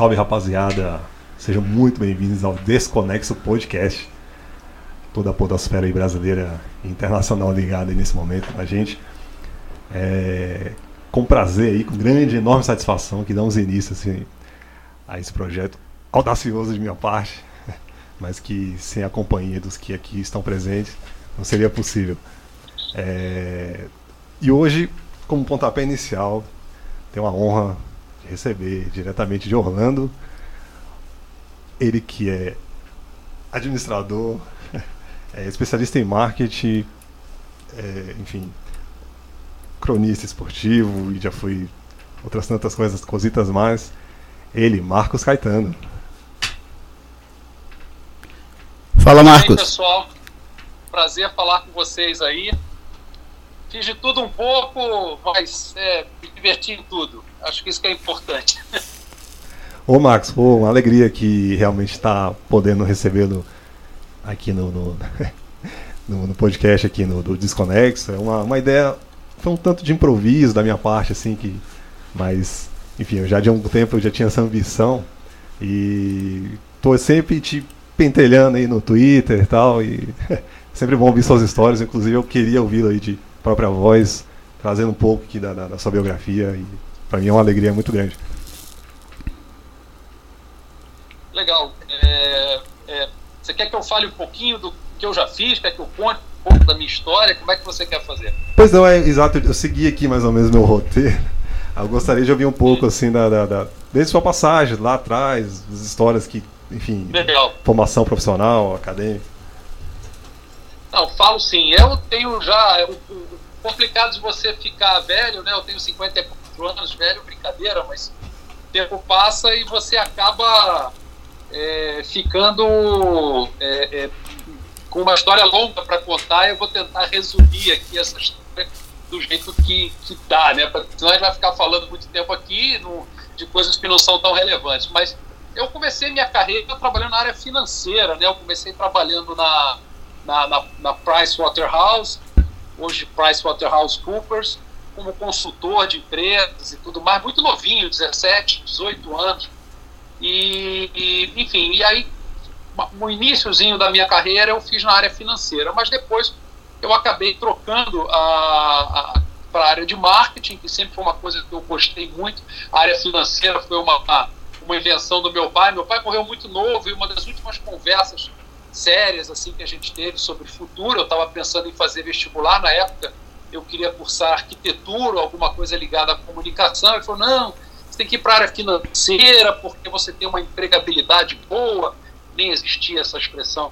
Salve rapaziada, sejam muito bem-vindos ao Desconexo Podcast. Toda a podosfera aí brasileira e internacional ligada aí nesse momento com a gente. É, com prazer aí, com grande, enorme satisfação que damos início assim, a esse projeto audacioso de minha parte, mas que sem a companhia dos que aqui estão presentes não seria possível. É, e hoje, como pontapé inicial, tenho a honra receber diretamente de Orlando ele que é administrador, é especialista em marketing, é, enfim, cronista esportivo e já foi outras tantas coisas, cositas mais. Ele, Marcos Caetano. Fala, Marcos. Aí, pessoal, prazer falar com vocês aí. Fiz de tudo um pouco, mas é, me diverti em tudo. Acho que isso que é importante. Ô Marcos, uma alegria que realmente está podendo recebê-lo aqui no, no, no, no, podcast aqui no do Desconexo. É uma, uma ideia, foi um tanto de improviso da minha parte, assim, que. Mas, enfim, eu já de algum tempo eu já tinha essa ambição e tô sempre te pentelhando aí no Twitter e tal. E sempre bom ouvir suas histórias. Inclusive eu queria ouvi-lo aí de própria voz, trazendo um pouco aqui da, da, da sua biografia. E para mim é uma alegria muito grande. Legal. É, é, você quer que eu fale um pouquinho do que eu já fiz? Quer que eu conte um pouco da minha história? Como é que você quer fazer? Pois não, é exato. Eu segui aqui mais ou menos meu roteiro. Eu gostaria de ouvir um pouco, assim, da, da, da desde sua passagem lá atrás, as histórias que, enfim, Legal. formação profissional, acadêmica. Não, falo sim. Eu tenho já. O complicado de você ficar velho, né? Eu tenho 54 anos, velho, brincadeira, mas o tempo passa e você acaba é, ficando é, é, com uma história longa para contar. Eu vou tentar resumir aqui essa história do jeito que, que dá, né? Senão a gente vai ficar falando muito tempo aqui no, de coisas que não são tão relevantes. Mas eu comecei minha carreira trabalhando na área financeira, né? Eu comecei trabalhando na, na, na, na Price Waterhouse, hoje Price Waterhouse Coopers, como consultor de empresas e tudo mais, muito novinho, 17, 18 anos. E, e, enfim, e aí no iníciozinho da minha carreira eu fiz na área financeira, mas depois eu acabei trocando a, a para a área de marketing, que sempre foi uma coisa que eu gostei muito. A área financeira foi uma, uma invenção do meu pai. Meu pai morreu muito novo e uma das últimas conversas sérias assim que a gente teve sobre futuro, eu estava pensando em fazer vestibular na época, eu queria cursar arquitetura, alguma coisa ligada à comunicação. Ele falou: não, tem que ir para a área financeira porque você tem uma empregabilidade boa. Nem existia essa expressão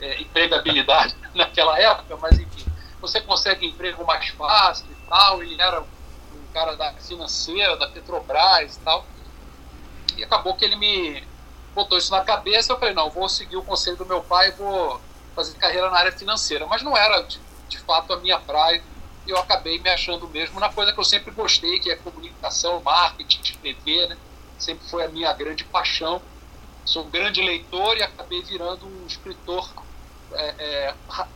é, empregabilidade naquela época, mas enfim, você consegue emprego mais fácil e tal. Ele era um cara da financeira, da Petrobras e tal. E acabou que ele me botou isso na cabeça. Eu falei: não, vou seguir o conselho do meu pai e vou fazer carreira na área financeira. Mas não era de, de fato a minha praia eu acabei me achando mesmo na coisa que eu sempre gostei, que é comunicação, marketing, escrever, né? Sempre foi a minha grande paixão. Sou um grande leitor e acabei virando um escritor é, é,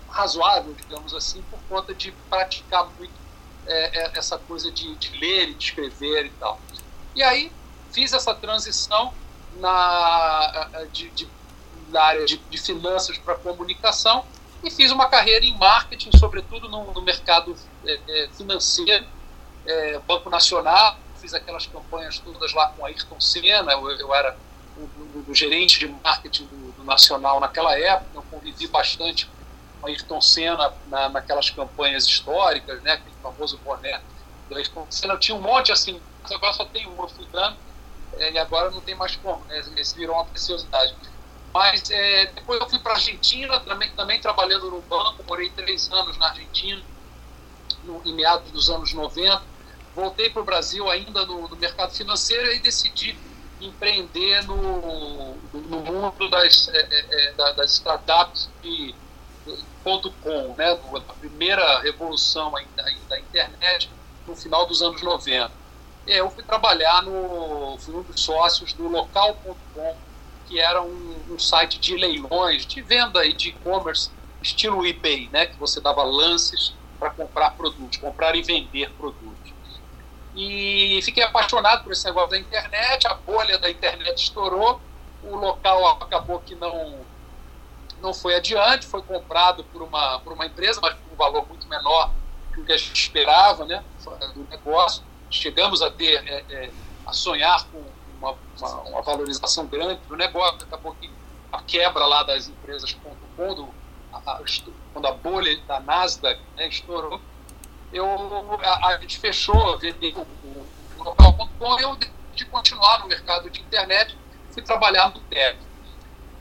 razoável, digamos assim, por conta de praticar muito é, é, essa coisa de, de, ler e de escrever e tal. E aí fiz essa transição na, de, de, na área de, de finanças para comunicação e fiz uma carreira em marketing, sobretudo no, no mercado é, é, financeiro, é, Banco Nacional, fiz aquelas campanhas todas lá com Ayrton Senna, eu, eu era o, o, gerente de marketing do, do, Nacional naquela época, eu convivi bastante com Ayrton Senna na, naquelas campanhas históricas, né, aquele famoso boné do Ayrton Senna, eu tinha um monte assim, agora só tem um, eu fui dando, é, e agora não tem mais como, né, esse virou uma preciosidade. Mas é, depois eu fui para a Argentina, também, também trabalhando no banco, morei três anos na Argentina, no, em meados dos anos 90. Voltei para o Brasil ainda no, no, mercado financeiro e decidi empreender no, no mundo das, é, é, é das startups de, ponto .com, né, a primeira revolução da, da internet no final dos anos 90. E eu fui trabalhar no, fui um dos sócios do local.com, que era um, um, site de leilões, de venda e de e-commerce, estilo eBay, né, que você dava lances para comprar produtos, comprar e vender produtos. E fiquei apaixonado por esse negócio da internet, a bolha da internet estourou, o local acabou que não, não foi adiante, foi comprado por uma, por uma empresa, mas por um valor muito menor do que a gente esperava né, do negócio. Chegamos a ter, é, é, a sonhar com uma, uma, uma, valorização grande do negócio, acabou que a quebra lá das empresas quando a, quando a bolha da Nasdaq né, estourou, eu, a, a gente fechou, vendeu o, o local.com e eu decidi continuar no mercado de internet, fui trabalhar no Terra.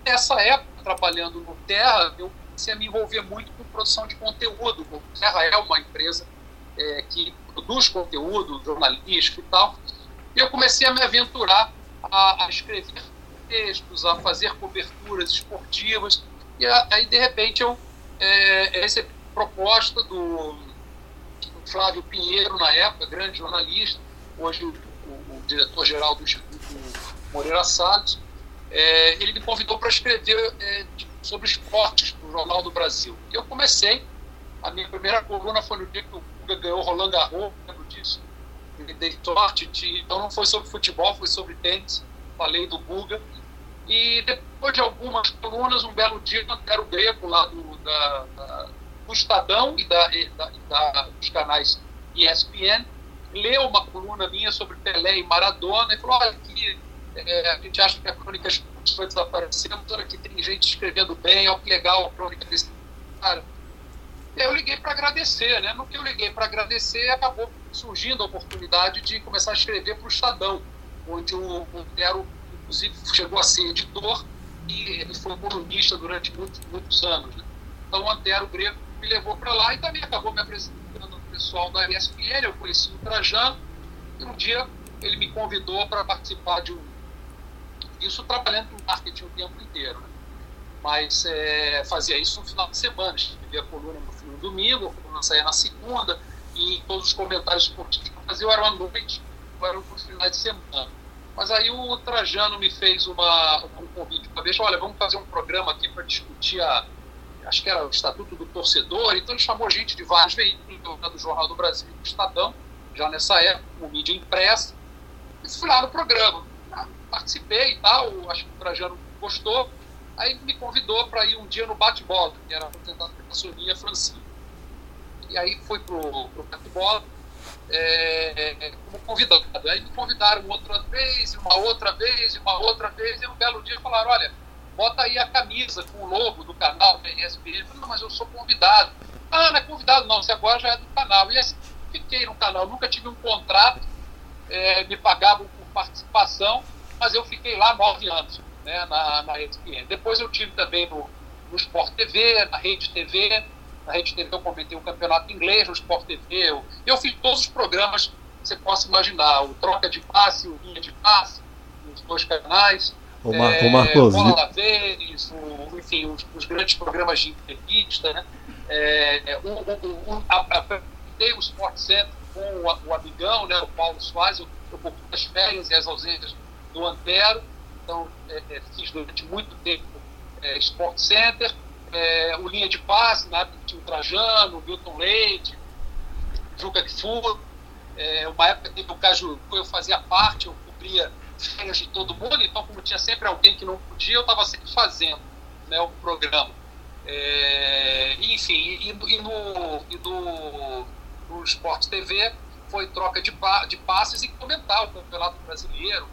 Nessa época, trabalhando no Terra, eu comecei a me envolver muito com produção de conteúdo. O Terra é uma empresa é, que produz conteúdo jornalístico e tal, e eu comecei a me aventurar a, a escrever textos, a fazer coberturas esportivas, e aí, de repente, eu é, recebi proposta do Flávio Pinheiro, na época, grande jornalista, hoje o, o, o diretor-geral do Instituto Moreira Salles, é, ele me convidou para escrever é, sobre esportes no Jornal do Brasil. E eu comecei, a minha primeira coluna foi no dia que o Guga ganhou Roland Garros, dei sorte, de, então não foi sobre futebol, foi sobre tênis, falei do Guga. E depois de algumas colunas, um belo dia, o Greco, lá do, da, da do Estadão e, da, e da, dos canais ESPN, leu uma coluna minha sobre Pelé e Maradona e falou: olha, aqui é, a gente acha que a crônica foi desaparecendo, aqui tem gente escrevendo bem, olha que legal a crônica desse cara. Eu liguei para agradecer, né? No que eu liguei para agradecer, acabou surgindo a oportunidade de começar a escrever para o Estadão, onde o Montero, inclusive, chegou a ser editor e ele foi colunista durante muitos, muitos anos. Né? Então, o Antero Greco me levou para lá e também acabou me apresentando o pessoal da ESPN. Eu conheci o Trajano e um dia ele me convidou para participar de um. Isso trabalhando no marketing o tempo inteiro. Né? Mas é, fazia isso no final de semana. Escrevia coluna no domingo, coluna saía na segunda, e todos os comentários esportivos que eu fazia eram à noite, ou eram nos finais de semana. Mas aí o Trajano me fez uma, um convite para ver, olha, vamos fazer um programa aqui para discutir a acho que era o Estatuto do Torcedor, então ele chamou gente de vários veículos, do Jornal do Brasil do Estadão, já nessa época, com mídia impressa, e fui lá no programa. Ah, participei e tal, acho que o Trajano gostou, aí me convidou para ir um dia no bate-bola, que era apresentado pela Sonia Francine. E aí fui pro, pro bate-bola é, como convidado. Aí me convidaram outra vez, uma outra vez, uma outra vez, e um belo dia falaram, olha, bota aí a camisa com o logo do canal da ESPN. Eu falei, não, mas eu sou convidado. Ah, não é convidado, não, você agora já é do canal. E assim, fiquei no canal, nunca tive um contrato, é, me pagavam por participação, mas eu fiquei lá nove anos né, na, na. Depois eu tive também no, no Sport TV, na Rede TV. Na Rede TV eu comentei o campeonato inglês, no Sport TV. Eu, eu fiz todos os programas que você possa imaginar: o Troca de Passe, o Linha de Passe, nos dois canais. O, Mar é, o Marcos. Bola Vênis, o, enfim, os, os, grandes programas de entrevista, né? É, o, o, o, o Sport Center com o, o amigão, né, o Paulo Soares, eu, eu as férias e as ausências do Antero, então é, é, fiz durante muito tempo é, Sport Center, é, o Linha de Passe, na época tinha o Trajano, o Milton Leite, Juca Kfour, é, uma época teve o Caju, eu fazia parte, eu cobria férias de todo mundo, então como tinha sempre alguém que não podia, eu estava sempre fazendo né, o programa. É, enfim, e, e, no, e no, no Sport TV foi troca de, de passes e comentar o campeonato brasileiro,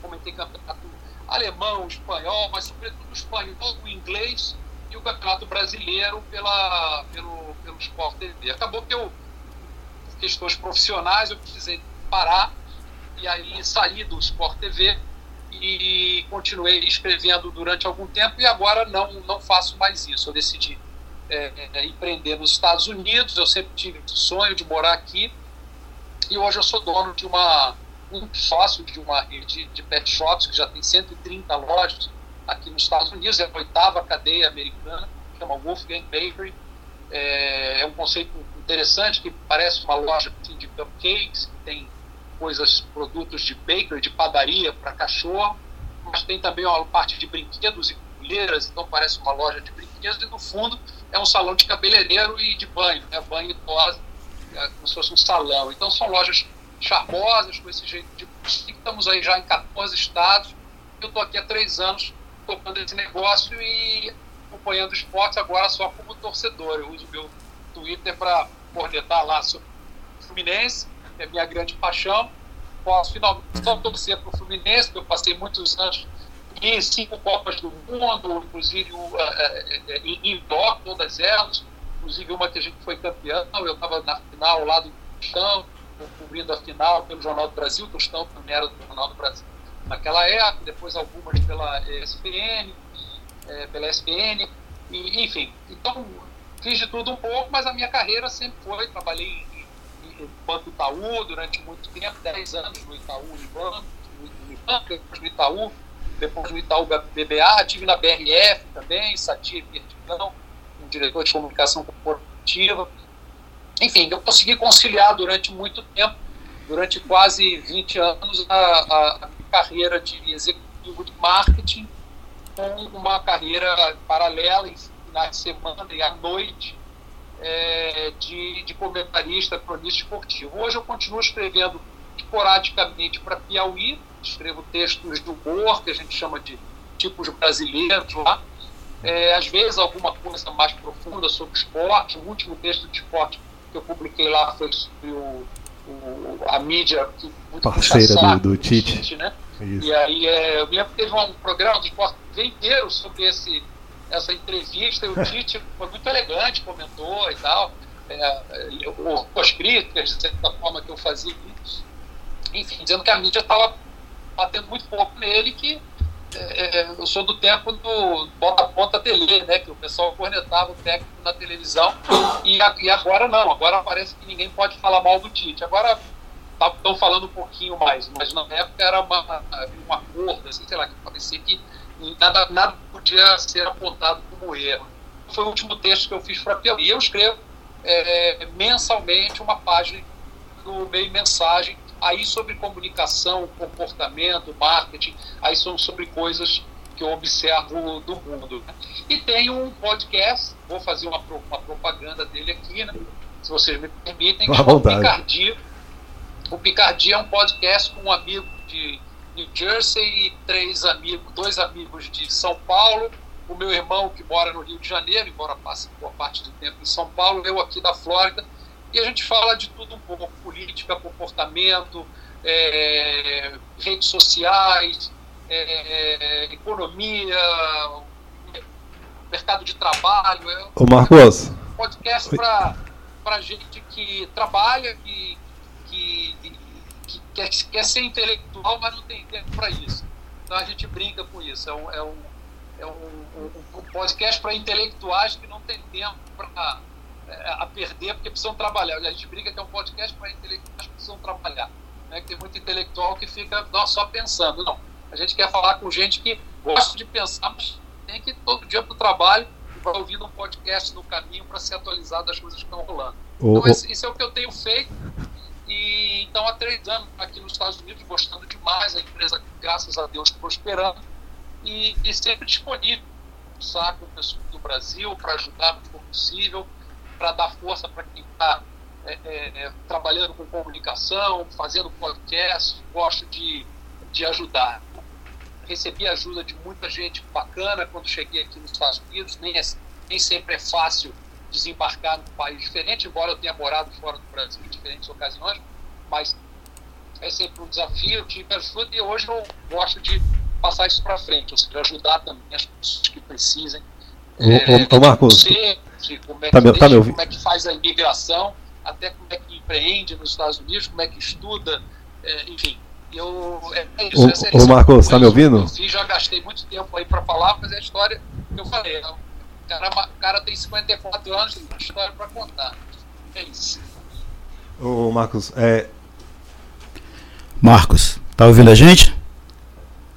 comentei campeonato alemão, espanhol, mas sobretudo espanhol, o inglês e o campeonato brasileiro pela, pelo, pelo Sport TV. Acabou que eu, por questões profissionais, eu precisei parar e aí saí do Sport TV e continuei escrevendo durante algum tempo e agora não, não faço mais isso. Eu decidi é, é, empreender nos Estados Unidos, eu sempre tive o sonho de morar aqui e hoje eu sou dono de uma um sócio de uma rede de pet shops que já tem 130 lojas aqui nos Estados Unidos, é a oitava cadeia americana, chama Wolfgang Bakery. É, é um conceito interessante que parece uma loja assim, de cupcakes, que tem coisas, produtos de bakery, de padaria para cachorro, mas tem também uma parte de brinquedos e colheiras, então parece uma loja de brinquedos, e no fundo é um salão de cabeleireiro e de banho, né? banho e tosa, é como se fosse um salão. Então são lojas charmosas, com esse jeito de. Estamos aí já em 14 estados. Eu estou aqui há três anos tocando esse negócio e acompanhando o esporte agora só como torcedor. Eu uso meu Twitter para cornetar lá sobre o Fluminense, é minha grande paixão. Posso finalmente só torcer para o Fluminense, porque eu passei muitos anos em cinco Copas do Mundo, inclusive uh, em indoor, todas elas, inclusive uma que a gente foi campeão. Eu estava na final lá do Tostão, cobrindo a final pelo Jornal do Brasil, Tostão era do Jornal do Brasil naquela época, depois algumas pela ESPN, é, pela ESPN, e, enfim. Então, fiz de tudo um pouco, mas a minha carreira sempre foi, trabalhei em Banco Itaú durante muito tempo, 10 anos no Itaú no, no, no Itaú, depois no Itaú BBA, tive na BRF também, Satia Vertigão, um diretor de comunicação corporativa. Enfim, eu consegui conciliar durante muito tempo, durante quase 20 anos, a, a carreira de executivo de marketing com uma carreira paralela em de semana e à noite é, de, de comentarista, cronista esportivo. Hoje eu continuo escrevendo esporadicamente para Piauí, escrevo textos de humor, que a gente chama de tipos brasileiros lá, é, às vezes alguma coisa mais profunda sobre esporte. O último texto de esporte que eu publiquei lá foi sobre o, o a mídia que muito parceira do, do Tite né? Isso. E aí é, eu me lembro que teve um programa do esporte inteiro sobre esse, essa entrevista, e o Tite foi muito elegante, comentou e tal, é, com as críticas, de certa forma que eu fazia isso. Enfim, dizendo que a mídia estava batendo muito pouco nele, que é, é, eu sou do tempo do bota ponta tele, né? Que o pessoal cornetava o técnico na televisão e, e agora não, agora parece que ninguém pode falar mal do Tite. Agora estão falando um pouquinho mais, mas na época era uma, um acordo, assim, sei lá, que parecia que nada, nada podia ser apontado como erro. Foi o último texto que eu fiz para Piauí. Eu escrevo é, mensalmente uma página no meio mensagem, aí sobre comunicação, comportamento, marketing, aí são sobre coisas que eu observo do mundo. Né? E tem um podcast, vou fazer uma, uma propaganda dele aqui, né? se vocês me permitem, que é o Picardia o Picardia é um podcast com um amigo de New Jersey e três amigos, dois amigos de São Paulo, o meu irmão que mora no Rio de Janeiro, embora passe boa parte do tempo em São Paulo, eu aqui da Flórida, e a gente fala de tudo um pouco, política, comportamento, é, redes sociais, é, economia, mercado de trabalho. É Ô Marcos. Um podcast para gente que trabalha, que, que, que quer, quer, ser intelectual, mas não tem tempo para isso. Então a gente brinca com isso. É um, é um, é um, um, podcast para intelectuais que não tem tempo para é, a perder porque precisam trabalhar. A gente brinca que é um podcast para intelectuais que precisam trabalhar. Né? Que tem muito intelectual que fica não, só pensando. Não. A gente quer falar com gente que gosta de pensar, mas tem que ir todo dia para o trabalho e vai ouvindo um podcast no caminho para se atualizar das coisas que estão rolando. Então, isso é o que eu tenho feito. E então há três anos aqui nos Estados Unidos, gostando demais, a empresa, graças a Deus, prosperando e, e sempre disponível com o pessoal do Brasil para ajudar no que for possível, para dar força para quem está é, é, é, trabalhando com comunicação, fazendo podcast, gosto de, de ajudar. Recebi ajuda de muita gente bacana quando cheguei aqui nos Estados Unidos, nem, é, nem sempre é fácil desembarcar num país diferente, embora eu tenha morado fora do Brasil em diferentes ocasiões, mas é sempre um desafio, tive ajuda e hoje eu gosto de passar isso para frente, ou seja, ajudar também as pessoas que precisem. Ô, é, ô, Marcos, você, como, é tá, deixa, tá como é que faz a imigração, até como é que empreende nos Estados Unidos, como é que estuda, é, enfim. Eu, é, é isso, ô, ô Marcos, está me ouvindo? Eu fiz, já gastei muito tempo aí para falar, mas é a história que eu falei. É o cara, cara tem 54 anos, tem uma história para contar. É isso. Ô, Marcos, é. Marcos, tá ouvindo a gente?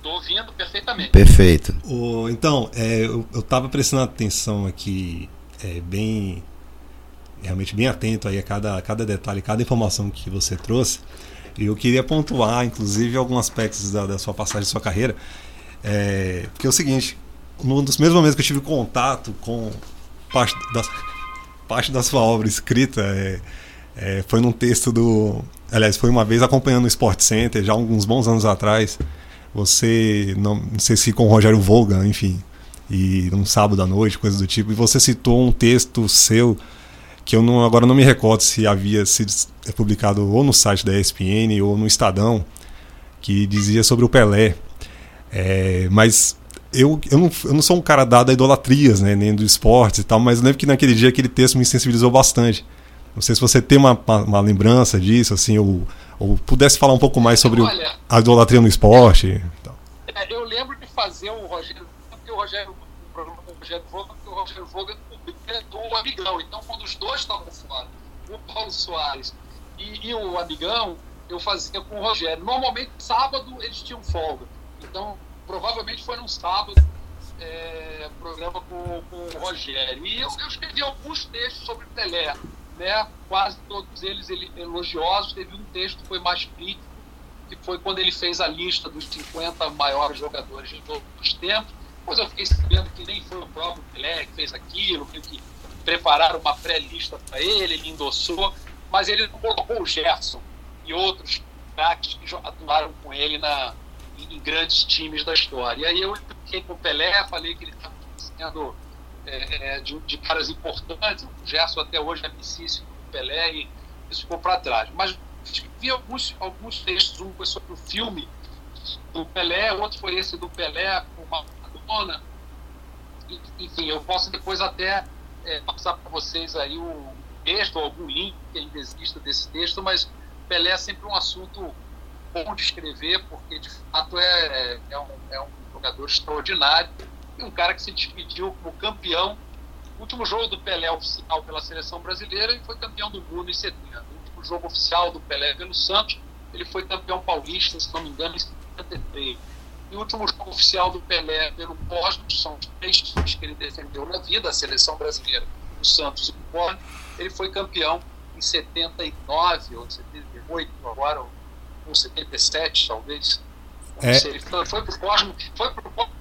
Tô ouvindo perfeitamente. Perfeito. O, então, é, eu, eu tava prestando atenção aqui, é, bem. Realmente bem atento aí a cada, a cada detalhe, cada informação que você trouxe. E eu queria pontuar, inclusive, alguns aspectos da, da sua passagem, da sua carreira. É, porque é o seguinte, num dos mesmos momentos que eu tive contato com parte da, parte da sua obra escrita, é, É, foi num texto do. Aliás, foi uma vez acompanhando o Sport Center, já alguns bons anos atrás. Você, não, não sei se com o Rogério Volga, enfim, e um sábado à noite, coisa do tipo, e você citou um texto seu que eu não, agora não me recordo se havia sido publicado ou no site da ESPN ou no Estadão, que dizia sobre o Pelé. É, mas eu, eu, não, eu não sou um cara dado a idolatrias, né, nem do esporte e tal, mas eu lembro que naquele dia aquele texto me sensibilizou bastante. Não sei se você tem uma, uma, uma lembrança disso, assim, ou, ou pudesse falar um pouco mais sobre Olha, a idolatria no esporte. É, eu lembro de fazer o Rogério, porque o Rogério, o programa com o Rogério Voga, porque o Rogério Voga é do Amigão. Então, quando os dois estavam fora, o Paulo Soares e, e o Amigão, eu fazia com o Rogério. Normalmente, sábado, eles tinham folga. Então, provavelmente foi num sábado, é, programa com, com o Rogério. E eu, eu escrevi alguns textos sobre Pelé, né? quase todos eles elogiosos. Teve um texto que foi mais crítico, que foi quando ele fez a lista dos 50 maiores jogadores de todos os tempos. Depois eu fiquei sabendo que nem foi o próprio Pelé que fez aquilo, que, que prepararam uma pré-lista para ele, ele endossou, mas ele colocou o Gerson e outros craques que atuaram com ele na, em grandes times da história. E aí eu fiquei com o Pelé, falei que ele estava sendo é, é, de, de, caras importantes. O Gerson até hoje é com o Pelé e isso ficou para trás. Mas vi alguns, alguns textos, um foi sobre o filme do Pelé, outro foi esse do Pelé com Maradona. Enfim, eu posso depois até é, passar para vocês aí um texto, algum link que ainda exista desse texto, mas Pelé é sempre um assunto bom de escrever, porque de fato é, é, um, é um jogador extraordinário e um cara que se despediu como campeão. Último jogo do Pelé oficial pela seleção brasileira e foi campeão do mundo em 70. O último jogo oficial do Pelé pelo Santos, ele foi campeão paulista, se não me engano, em 73. E o último jogo oficial do Pelé pelo Cosmos, são os três times que ele defendeu na vida, a seleção brasileira, o Santos e o Cosmos, ele foi campeão em 79 ou 78, agora, com 77, talvez. É. Sei, foi, foi pro Cosmo. Foi pro Cosmo.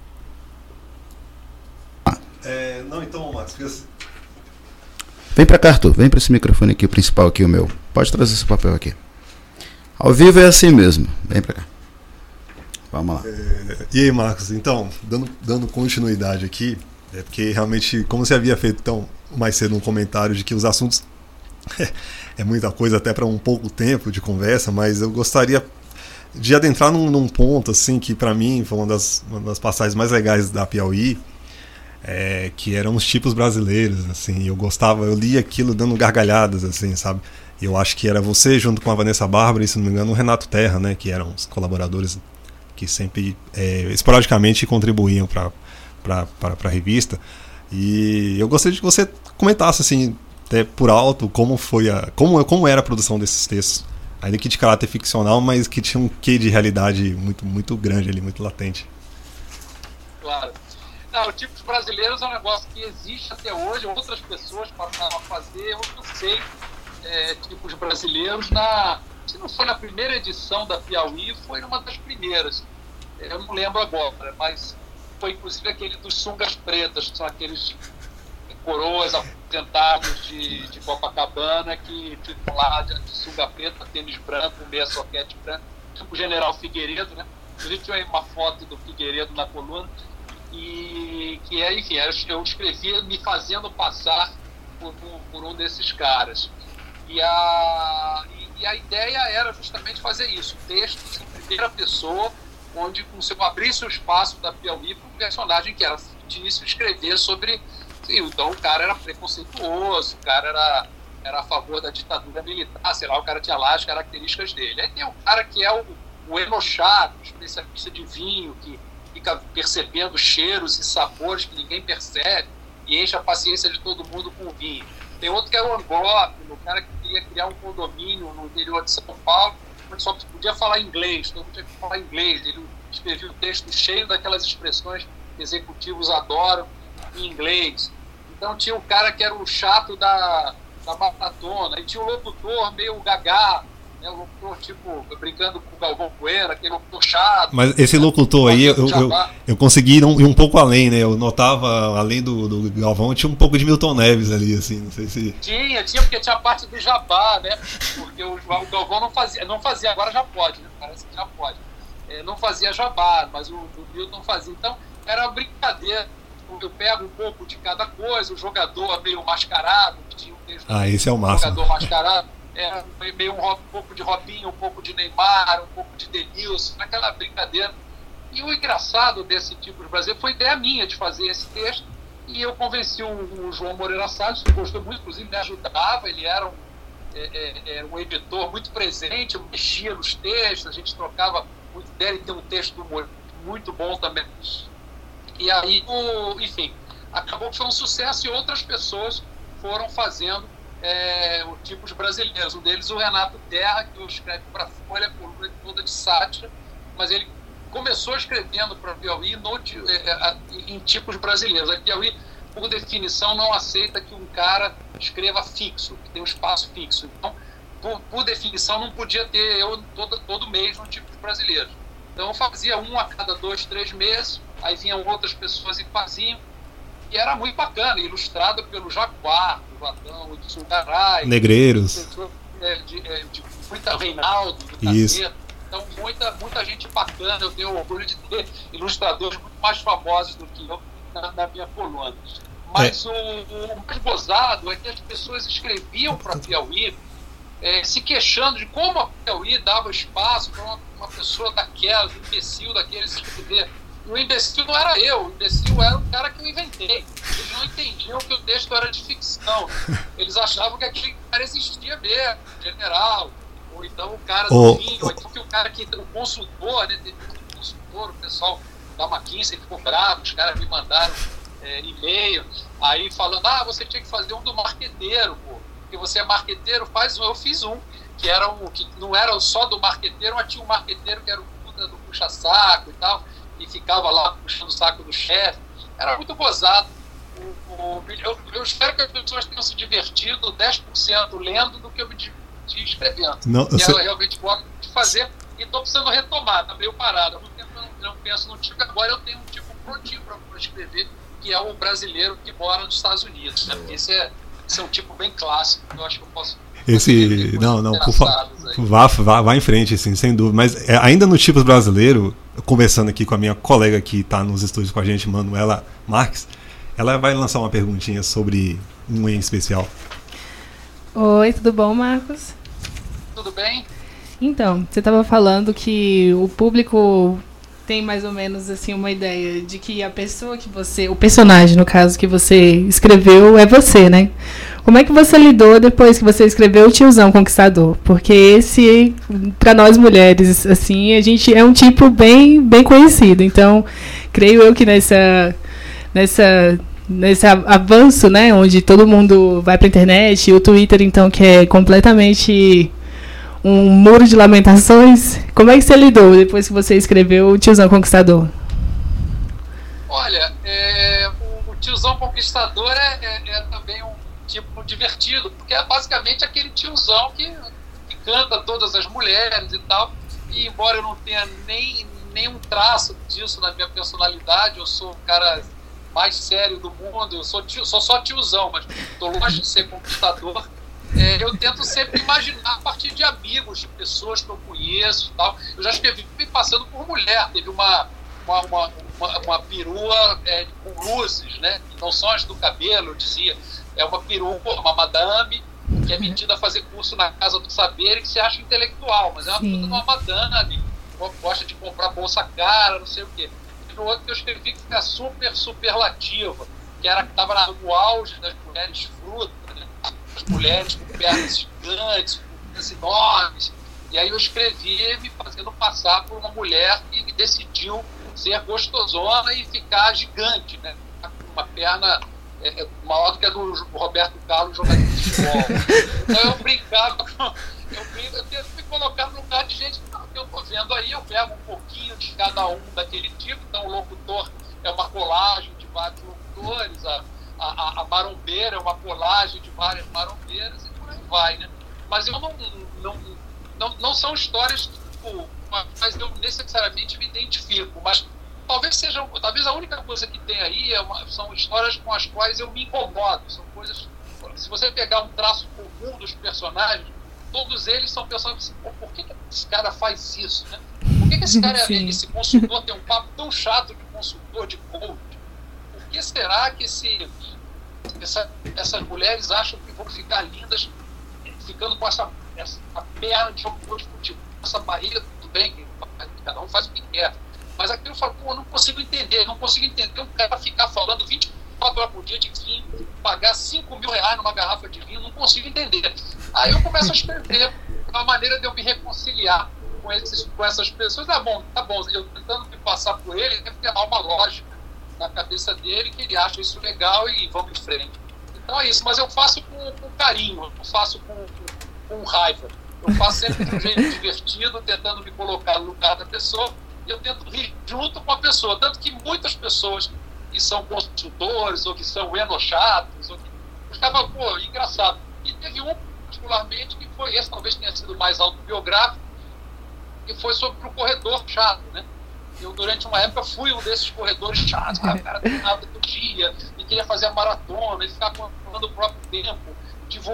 É, não, então, Marcos. Vem pra cá, Arthur. Vem pra esse microfone aqui, o principal aqui, o meu. Pode trazer esse papel aqui. Ao vivo é assim mesmo. Vem pra cá. Vamos lá. É, e aí, Marcos? Então, dando, dando continuidade aqui, é porque realmente, como você havia feito tão mais cedo um comentário de que os assuntos é muita coisa até para um pouco tempo de conversa, mas eu gostaria de adentrar num, num ponto assim que para mim foi uma das, uma das passagens mais legais da Piauí, é, que eram os tipos brasileiros, assim, eu gostava, eu li aquilo dando gargalhadas, assim, sabe? Eu acho que era você junto com a Vanessa Bárbara e, se não me engano, o Renato Terra, né, que eram os colaboradores que sempre, é, esporadicamente, contribuíam para a revista. E eu gostaria que você comentasse, assim, até por alto como foi a como, como era a produção desses textos. Ainda que de caráter ficcional mas que tinha um quê de realidade muito muito grande ali muito latente. Claro. Não, o tipos brasileiros é um negócio que existe até hoje outras pessoas passaram a fazer eu não sei é, tipos brasileiros na se não foi na primeira edição da Piauí foi numa das primeiras. Eu não lembro agora mas foi inclusive aquele dos sungas pretas que são aqueles coroas aposentados de, de Copacabana que ficam lá de, de sunga preta, tênis branco, meia soquete branco, tipo o general Figueiredo, né? Inclusive tinha uma foto do Figueiredo na coluna e que é, enfim, eu escrevia me fazendo passar por, por, por um desses caras. E a, e, e, a ideia era justamente fazer isso, textos em primeira pessoa, onde com se eu abrisse o espaço da Piauí para um personagem que era fictício escrever sobre então o cara era preconceituoso, o cara era, era a favor da ditadura militar, sei lá, o cara tinha lá as características dele. Aí tem o cara que é o, o enochado, especialista de vinho, que fica percebendo cheiros e sabores que ninguém percebe e enche a paciência de todo mundo com vinho. Tem outro que é o anglófilo, o cara que queria criar um condomínio no interior de São Paulo, mas só podia falar inglês, todo mundo tinha que falar inglês. Ele escrevia um texto cheio daquelas expressões que executivos adoram em inglês. Então tinha o cara que era o chato da, da maratona, e tinha o locutor meio gagá, né? O locutor, tipo, brincando com o Galvão Poeira, aquele locutor chato. Mas esse locutor aí, eu, eu, eu consegui ir um, ir um, pouco além, né? Eu notava, além do, do Galvão, tinha um pouco de Milton Neves ali, assim, não sei se. Tinha, tinha, porque tinha a parte do jabá, né? Porque o, o Galvão não fazia, não fazia, agora já pode, né? Parece que já pode. É, não fazia jabá, mas o, o Milton fazia. Então, era uma brincadeira. Eu pego um pouco de cada coisa, o jogador meio mascarado, que tinha um ah, esse é o máximo. jogador mascarado é, meio um, um, pouco de Robinho, um pouco de Neymar, um pouco de Denilson, naquela brincadeira. E o engraçado desse tipo de Brasil foi ideia minha de fazer esse texto. E eu convenci o, o João Moreira Salles, que gostou muito, inclusive me ajudava, ele era um, é, é, um editor muito presente, mexia nos textos, a gente trocava muito ideia, ele tem um texto muito bom também. E aí, o, enfim, acabou que foi um sucesso e outras pessoas foram fazendo é, tipos brasileiros. Um deles, o Renato Terra, que escreve para Folha, coluna toda de sátira, mas ele começou escrevendo para Piauí no, é, em tipos brasileiros. A Piauí, por definição, não aceita que um cara escreva fixo, que tem um espaço fixo. Então, por, por definição, não podia ter eu todo, todo mês no tipo brasileiro. Então, eu fazia um a cada dois, três meses, aí vinham outras pessoas e faziam. E era muito bacana, ilustrado pelo Jaguar, do Vadão, do Sulgaray. Negreiros. É, de, de, de, muita Reinaldo, do Isso. Então, muita, muita gente bacana. Eu tenho orgulho de ter ilustradores muito mais famosos do que eu na, na minha coluna. Mas é. o, o, mais gozado é que as pessoas escreviam para Piauí é, se queixando de como a Piauí dava espaço para uma, uma, pessoa daquela, um imbecil daqueles escrever o imbecil não era eu, o imbecil era o cara que eu inventei. Eles não entendiam que o texto era de ficção. Eles achavam que aquele cara existia mesmo, general, ou então o cara do vinho, ou então que o cara que. O consultor, né? Teve um consultor, o pessoal da McKinsey ficou bravo, os caras me mandaram é, e-mail, aí falando, ah, você tinha que fazer um do marqueteiro, pô. Porque você é marqueteiro, faz um, eu fiz um, que era um, que não era só do marqueteiro, mas tinha um marqueteiro que era o puta do puxa-saco e tal e ficava lá puxando o saco do chefe. Era muito gozado. O, o, eu, eu, espero que as pessoas tenham se divertido 10% lendo do que eu me diverti escrevendo. Não, você... eu realmente gosto de fazer e estou precisando retomar, está meio parado. Há muito tempo eu não, não penso no tipo, agora eu tenho um tipo prontinho para escrever, que é o brasileiro que mora nos Estados Unidos. Né? Esse, é, esse é um tipo bem clássico, eu acho que eu posso esse não não por favor vá, vá, vá em frente assim sem dúvida. Mas é, ainda no tipos brasileiro conversando aqui com a minha colega que está nos estúdios com a gente Manuela Marques ela vai lançar uma perguntinha sobre um em especial. Oi tudo bom Marcos? Tudo bem? Então você estava falando que o público tem mais ou menos assim uma ideia de que a pessoa que você, o personagem no caso que você escreveu é você, né? Como é que você lidou depois que você escreveu o Tiozão Conquistador? Porque esse para nós mulheres assim, a gente é um tipo bem bem conhecido. Então, creio eu que nessa nessa nesse avanço, né, onde todo mundo vai para a internet, o Twitter então que é completamente um muro de lamentações. Como é que você lidou depois que você escreveu o Tiozão Conquistador? Olha, é, o, o, Tiozão Conquistador é, é, é, divertido, porque é basicamente aquele tiozão que, que canta todas as mulheres e tal. E embora eu não tenha nem nenhum traço disso na minha personalidade, eu sou o cara mais sério do mundo, eu sou, tio, sou só tiozão, mas estou longe de ser conquistador é, eu tento sempre imaginar a partir de amigos, de pessoas que eu conheço tal. Eu já escrevi passando por mulher. Teve uma, uma, uma, uma, uma perua é, com luzes, né? Não só as do cabelo, eu dizia. É uma perua, uma madame, que é metida a fazer curso na Casa do Saber e que se acha intelectual, mas é uma puta de uma madame, gosta de comprar bolsa cara, não sei o quê. E no outro que eu escrevi que é super superlativa, que era que estava no auge das mulheres frutas mulheres com pernas gigantes, com pernas enormes. E aí eu escrevi me fazendo passar por uma mulher que decidiu ser gostosona e ficar gigante, né? Com uma perna é, é, maior do que a do Roberto Carlos jogador de futebol. Então eu brincava com, eu, eu tento me colocar no lugar de gente que eu estou vendo aí, eu pego um pouquinho de cada um daquele tipo, então o locutor é uma colagem de vários locutores, a, a, a, marombeira é uma colagem de várias marombeiras e por aí vai, né? Mas eu não, não, não, não são histórias tipo, mas eu necessariamente me identifico, mas talvez seja, talvez a única coisa que tem aí é uma, são histórias com as quais eu me incomodo, são coisas, se você pegar um traço comum dos personagens, todos eles são personagens assim, por que, que esse cara faz isso, né? Por que, que esse cara, Sim. esse consultor tem um papo tão chato de consultor de coach? Por que será que esse, essa, essas mulheres acham que vão ficar lindas ficando com essa, essa perna de jogador de futebol, essa barriga, tudo bem, cada um faz o que quer. Mas aquilo eu falo, pô, eu não consigo entender, não consigo entender um cara ficar falando 24 horas por dia de vinho, pagar 5 mil reais numa garrafa de vinho, não consigo entender. Aí eu começo a escrever uma maneira de eu me reconciliar com, esses, com essas pessoas. Ah, bom, tá bom, eu tentando me passar por ele, deve ter uma lógica na cabeça dele que ele acha isso legal e vamos em frente. Então é isso, mas eu faço com, com carinho, eu faço com, com, com raiva. Eu faço sempre de um jeito divertido, tentando me colocar no lugar da pessoa eu tento rir junto com a pessoa. Tanto que muitas pessoas que são consultores ou que são que ficava, pô, engraçado. E teve um, particularmente, que foi, esse talvez tenha sido mais autobiográfico, que foi sobre o corredor chato, né? Eu, durante uma época, fui um desses corredores chatos, o cara treinava todo dia e queria fazer a maratona e ficar contando o próprio tempo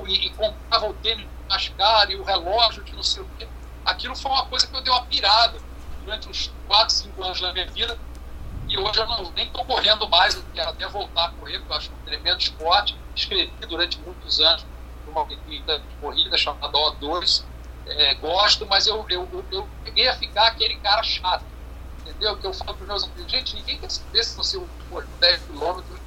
e, e comprava o tênis mais caro e o relógio de não sei o quê. Aquilo foi uma coisa que eu dei uma pirada durante uns 4, 5 anos da minha vida. E hoje eu não, nem estou correndo mais, eu quero até voltar a correr, porque eu acho um tremendo esporte. Escrevi durante muitos anos uma corrida corrida chamada O2. É, gosto, mas eu, eu, eu, eu peguei a ficar aquele cara chato. Entendeu? Que eu falo para os meus amigos, gente, ninguém quer saber se você for 10 quilômetros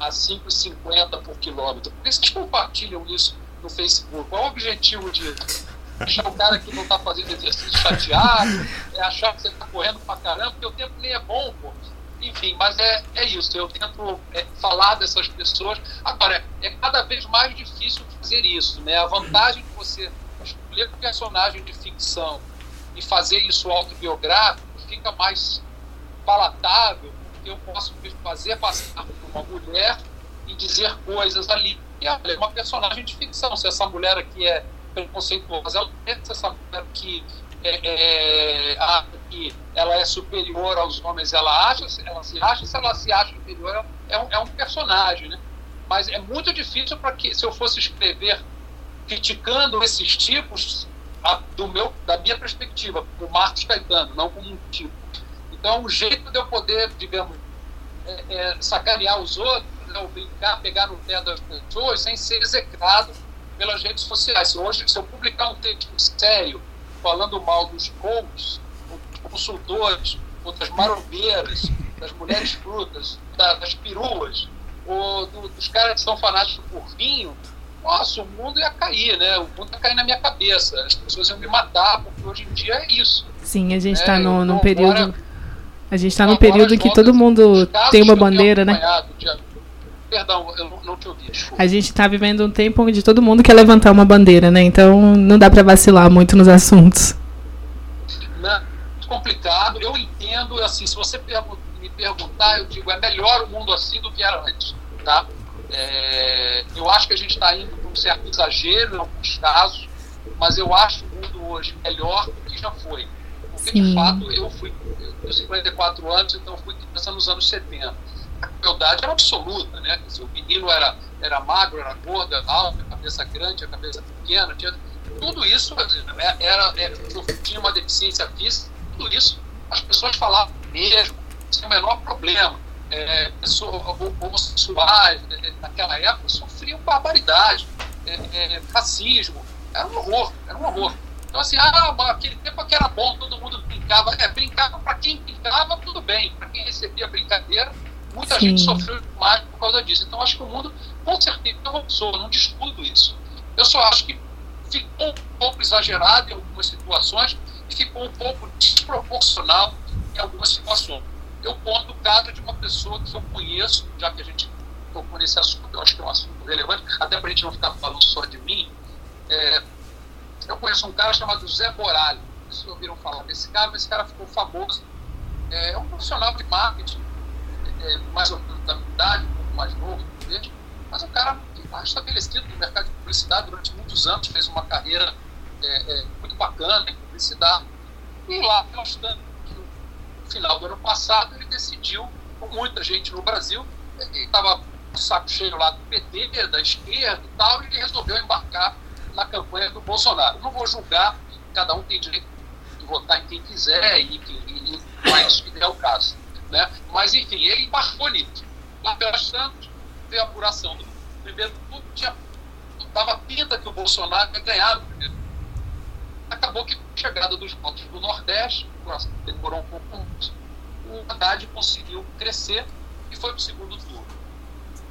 a 5,50 por quilômetro. Por que vocês compartilham isso no Facebook? Qual o objetivo disso? Achar o cara que não está fazendo exercício chateado, é achar que você está correndo pra caramba, porque o tempo nem é bom, pô. Enfim, mas é, é isso, eu tento é, falar dessas pessoas. Agora, é cada vez mais difícil fazer isso, né? A vantagem de você escolher um personagem de ficção e fazer isso autobiográfico fica mais palatável, porque eu posso me fazer passar por uma mulher e dizer coisas ali. E ela é uma personagem de ficção. Se essa mulher aqui é preconceituosa. Ela essa mulher que, é, é, que ela é superior aos homens, ela acha, ela se acha, se ela se acha superior, é um, é um personagem, né? Mas é muito difícil para que, se eu fosse escrever criticando esses tipos, a, do meu, da minha perspectiva, o Marcos Caetano, não como um tipo. Então, o jeito de eu poder, digamos, é, é, sacanear os outros, né, ou brincar, pegar no pé das pessoas, sem ser execrado pelas redes sociais. Hoje, se eu publicar um texto sério falando mal dos coaches, dos consultores, ou das marombeiras, das mulheres frutas, das peruas, ou do, dos caras que são fanáticos por vinho, nossa, o mundo ia cair, né? O mundo ia cair na minha cabeça. As pessoas iam me matar, porque hoje em dia é isso. Sim, a gente está né? no, num período. A gente está num período em que todo mundo tem uma bandeira, né? Perdão, eu não te ouvi. Desculpa. A gente está vivendo um tempo onde todo mundo quer levantar uma bandeira, né? Então não dá para vacilar muito nos assuntos. Não, complicado. Eu entendo, assim, se você me perguntar, eu digo, é melhor o mundo assim do que era antes, tá? É, eu acho que a gente está indo para um certo exagero em alguns casos, mas eu acho o mundo hoje melhor do que já foi. Porque, Sim. de fato, eu fui, eu tenho 54 anos, então fui pensando nos anos 70 a crueldade era absoluta, né? Dizer, o menino era, era magro, era gordo, era alto, cabeça grande, a cabeça pequena, tinha, tudo isso era, era, era, tinha uma deficiência física, tudo isso as pessoas falavam mesmo, sem o menor problema. É, pessoas homossexuais, é, naquela época, sofriam barbaridade, é, é, racismo, era um horror, era um horror. Então, assim, ah, aquele tempo que era bom, todo mundo brincava. É, brincava para quem brincava, tudo bem. Para quem recebia brincadeira, Muita Sim. gente sofreu mais por causa disso. Então, acho que o mundo, com certeza, avançou. Não discuto isso. Eu só acho que ficou um pouco exagerado em algumas situações e ficou um pouco desproporcional em algumas situações. Eu conto o caso de uma pessoa que eu conheço, já que a gente tocou nesse assunto, eu acho que é um assunto relevante, até para a gente não ficar falando só de mim. É, eu conheço um cara chamado Zé Boralho. Vocês ouviram falar desse cara, mas esse cara ficou famoso. É, é um profissional de marketing é, mais ou menos da idade, um pouco mais novo, talvez, mas um cara que está estabelecido no mercado de publicidade durante muitos anos, fez uma carreira é, é, muito bacana em publicidade. E lá, no final do ano passado, ele decidiu, com muita gente no Brasil, ele estava saco cheio lá do PT, da esquerda e tal, e ele resolveu embarcar na campanha do Bolsonaro. Não vou julgar, cada um tem direito de votar em quem quiser e, e, é isso que é o caso. Né? Mas, enfim, ele embarcou nisso. Lá pelas Santos, veio a apuração do primeiro turno, tinha dava pinta que o Bolsonaro ia ganhar no primeiro turno. Acabou que, com a chegada dos votos do Nordeste, demorou um pouco, o Haddad conseguiu crescer e foi para o segundo turno.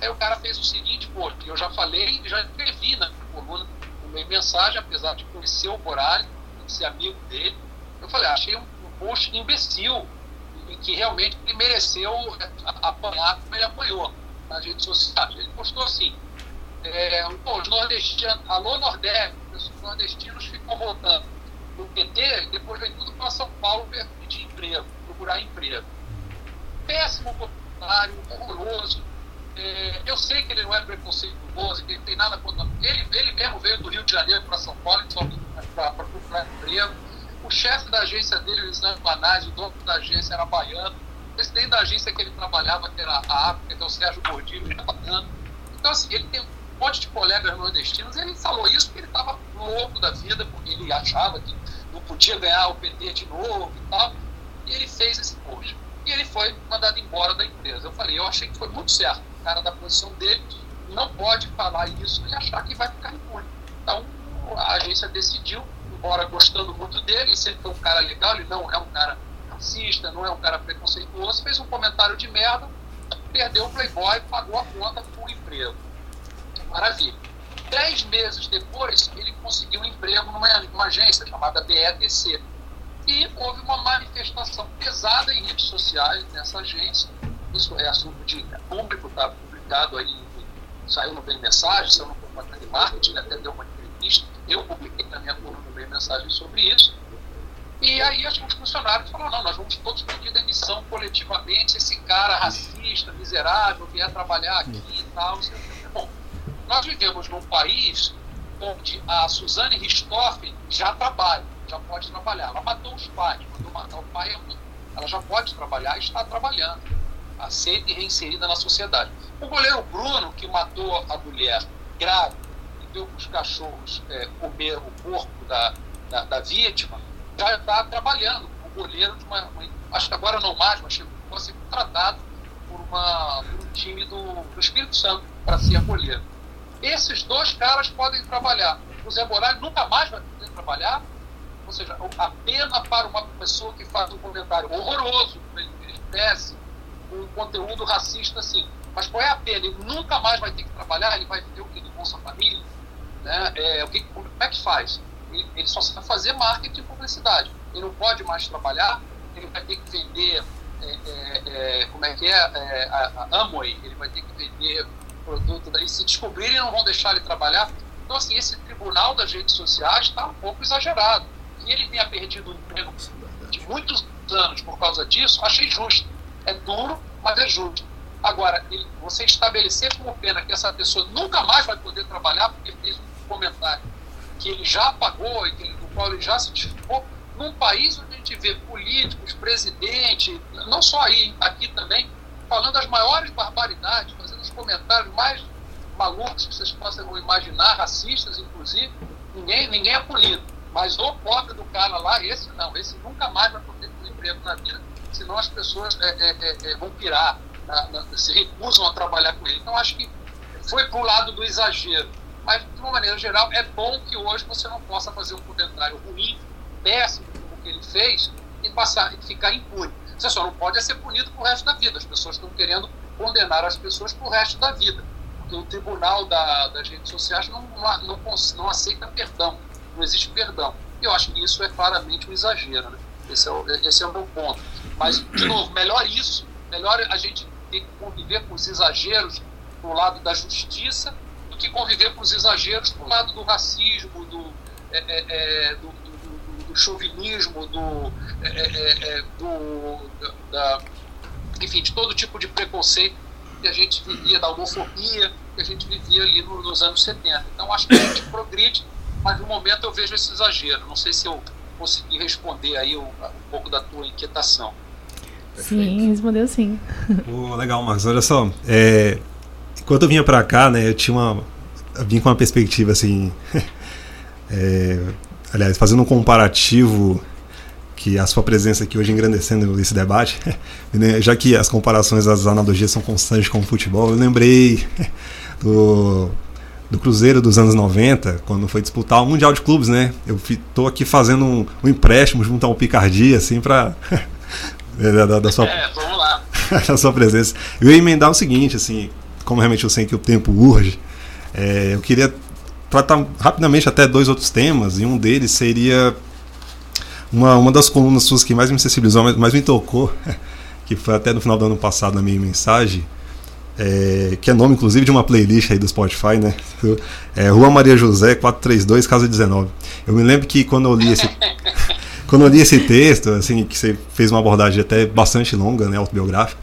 Aí o cara fez o seguinte, pô, eu já falei, já escrevi na coluna, meio mensagem, apesar de conhecer o de ser amigo dele, eu falei, ah, achei um, um post imbecil que realmente ele mereceu apanhar como ele apanhou nas redes sociais. Ele postou assim, é, os nordestinos, alô Nordeste, os nordestinos ficam votando no PT, depois vem tudo para São Paulo pedir emprego, procurar emprego. Péssimo comentário, horroroso, é, eu sei que ele não é preconceituoso, que ele tem nada contra. Ele, ele mesmo veio do Rio de Janeiro para São Paulo para procurar emprego. O chefe da agência dele, o Isam Banaz, o dono da agência era baiano. O presidente da agência que ele trabalhava, que era a África, que é o Sérgio Gordilho, era baiano. Então, assim, ele tem um monte de colegas nordestinos. Ele falou isso porque ele estava louco da vida, porque ele achava que não podia ganhar o PT de novo e tal. E ele fez esse post. E ele foi mandado embora da empresa. Eu falei, eu achei que foi muito certo cara da posição dele não pode falar isso e achar que vai ficar impune. Então, a agência decidiu, embora gostando muito dele, sempre foi um cara legal, ele não é um cara racista, não é um cara preconceituoso, fez um comentário de merda, perdeu o Playboy, pagou a conta por emprego. Maravilha. Dez meses depois, ele conseguiu um emprego numa, numa agência chamada BETC. E houve uma manifestação pesada em redes sociais nessa agência, isso é assunto de público, está publicado aí, saiu no Bem Mensagem, saiu no de Marketing, até deu uma eu publiquei na minha coluna no Mensagem sobre isso, e aí os funcionários falaram, não, nós vamos todos pedir demissão coletivamente, esse cara racista, miserável, vier trabalhar aqui e tal. Bom, nós vivemos num país onde a Suzane Ristoff já trabalha, já pode trabalhar. Ela matou os pais, mandou matar o pai, ela já pode trabalhar e está trabalhando aceita e reinserida na sociedade. O goleiro Bruno, que matou a mulher grave e deu para os cachorros é, comer o corpo da, da, da vítima, já está trabalhando como goleiro de uma, uma, Acho que agora não mais, mas chegou a ser contratado por, uma, um time do, do Espírito Santo para ser goleiro. Esses dois caras podem trabalhar. O Zé Moraes nunca mais vai poder trabalhar. Ou seja, a pena para uma pessoa que faz um comentário horroroso, péssimo, um conteúdo racista assim. Mas qual é a pena? Ele nunca mais vai ter que trabalhar, ele vai ter o que do Bolsa Família? Né? É, o que, como é que faz? Ele, ele só sabe fazer marketing e publicidade. Ele não pode mais trabalhar, ele vai ter que vender, é, é, é como é que é, é a, a Amway, ele vai ter que vender produto, daí se descobrirem não vão deixar ele trabalhar. Então, assim, esse tribunal das redes sociais está um pouco exagerado. E ele tenha perdido o emprego de muitos anos por causa disso, achei justo é duro, mas é justo. Agora, ele, você estabelecer como pena que essa pessoa nunca mais vai poder trabalhar porque fez um comentário que ele já pagou e que do qual ele já se desculpou, num país onde a gente vê políticos, presidente, não só aí, aqui também, falando as maiores barbaridades, fazendo os comentários mais malucos que vocês possam imaginar, racistas inclusive, ninguém, ninguém é punido. Mas o pobre do cara lá, esse não, esse nunca mais vai poder ter um emprego na vida senão as pessoas é, é, é, é vão pirar, na, na, se recusam a trabalhar com ele. Então, acho que foi para o lado do exagero. Mas, de uma maneira geral, é bom que hoje você não possa fazer um comentário ruim, péssimo, como que ele fez, e passar e ficar impune. Você só não pode ser punido para o resto da vida. As pessoas estão querendo condenar as pessoas para o resto da vida. Porque o tribunal da, das redes sociais não, não, não aceita perdão. Não existe perdão. E eu acho que isso é claramente um exagero. Né? Esse é, o, esse é o meu ponto. Mas, de novo, melhor isso, melhor a gente ter que conviver com os exageros do lado da justiça que conviver com os exageros do lado do racismo, do, é, é, é do, do, do, chauvinismo, do, é, é, é, do da, enfim, de todo tipo de preconceito que a gente vivia, da homofobia que a gente vivia ali nos anos 70. Então, acho que a gente progride mas no momento eu vejo esse exagero. Não sei se eu consegui responder aí um, um pouco da tua inquietação. Sim, respondeu sim. Oh, legal, Marcos. Olha só, é, enquanto eu vinha para cá, né, eu tinha uma, eu vim com uma perspectiva assim, é, aliás, fazendo um comparativo que a sua presença aqui hoje engrandecendo esse debate, né, já que as comparações, as analogias são constantes com o futebol, eu lembrei do, do Cruzeiro dos anos 90, quando foi disputar o Mundial de Clubes, né? Eu estou aqui fazendo um, um, empréstimo junto ao Picardia, assim, para da, da, sua, é, vamos lá. da sua presença. Eu ia emendar o seguinte, assim, como realmente eu sei que o tempo urge, é, eu queria tratar rapidamente até dois outros temas, e um deles seria uma, uma das colunas suas que mais me sensibilizou, mais, mais me tocou, que foi até no final do ano passado na minha mensagem, é, que é nome inclusive de uma playlist aí do Spotify, né? É, Rua Maria José, 432, Casa 19. Eu me lembro que quando eu li esse. quando eu li esse texto, assim, que você fez uma abordagem até bastante longa, né, autobiográfica,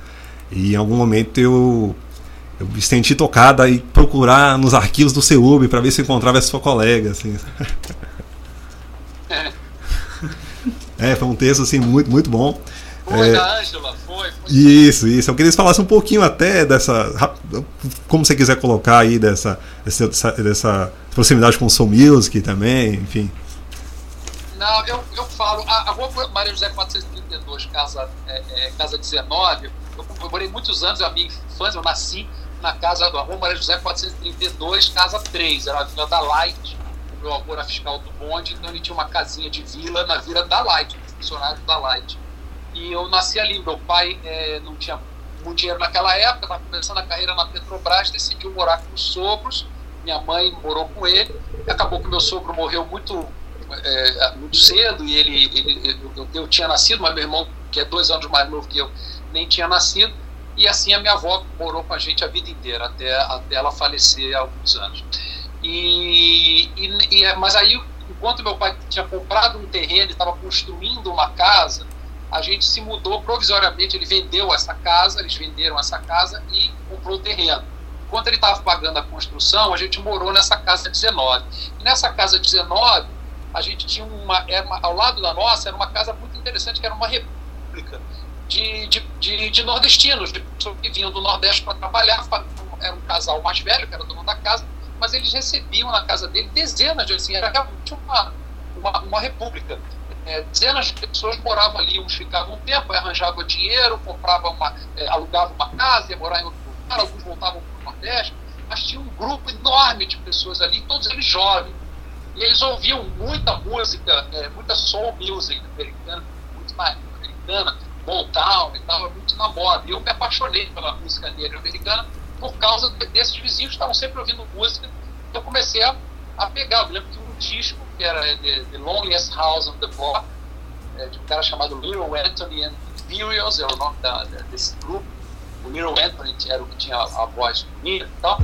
e em algum momento eu eu me senti tocada e procurar nos arquivos do CEUB para ver se encontrava essa sua colega, assim. É, foi um texto assim muito, muito bom. Foi é, da Ângela, foi, foi. Isso, isso. Eu queria que você falasse um pouquinho até dessa. Como você quiser colocar aí dessa, dessa, dessa proximidade com o Soul Music também, enfim. Não, eu, eu falo. A, a rua Maria José 432, casa, é, é, casa 19, eu, eu morei muitos anos, a minha infância, eu nasci na casa da rua Maria José 432, casa 3, era a Vila da Light meu avô era fiscal do bonde, então ele tinha uma casinha de vila na vila da Light, funcionário da Light. E eu nasci ali. Meu pai é, não tinha muito dinheiro naquela época, estava começando a carreira na Petrobras, decidiu morar com os sogros. Minha mãe morou com ele. Acabou que meu sogro morreu muito, é, muito cedo e ele, ele eu, eu, tinha nascido, mas meu irmão, que é dois anos mais novo que eu, nem tinha nascido. E assim a minha avó morou com a gente a vida inteira, até, até ela falecer há alguns anos. E, e, e, mas aí, enquanto meu pai tinha comprado um terreno e estava construindo uma casa, a gente se mudou provisoriamente. Ele vendeu essa casa, eles venderam essa casa e comprou o terreno. Enquanto ele estava pagando a construção, a gente morou nessa casa 19. E nessa casa 19, a gente tinha uma, uma, ao lado da nossa, era uma casa muito interessante, que era uma república de, de, de, de nordestinos, de pessoas que vinham do Nordeste para trabalhar. Era um casal mais velho, que era dono da casa, mas eles recebiam na casa dele dezenas de assim, era realmente uma, uma, uma república. É, dezenas de pessoas moravam ali, uns ficavam um tempo, arranjavam dinheiro, compravam uma, é, alugavam uma casa, ia morar em outro lugar, alguns voltavam para o Nordeste, mas tinha um grupo enorme de pessoas ali, todos eles jovens. E eles ouviam muita música, é, muita soul music americana, muito americana, Motown e tal, muito na moda. E eu me apaixonei pela música negra americana por causa desses vizinhos que estavam sempre ouvindo música. Eu comecei a, a pegar. Eu lembro que um disco, que era The, The Loneliest House on the Block, é, de um cara chamado Little Anthony and Imperials, era o nome da, desse grupo. O Little Anthony era o que tinha a, a voz bonita e tal.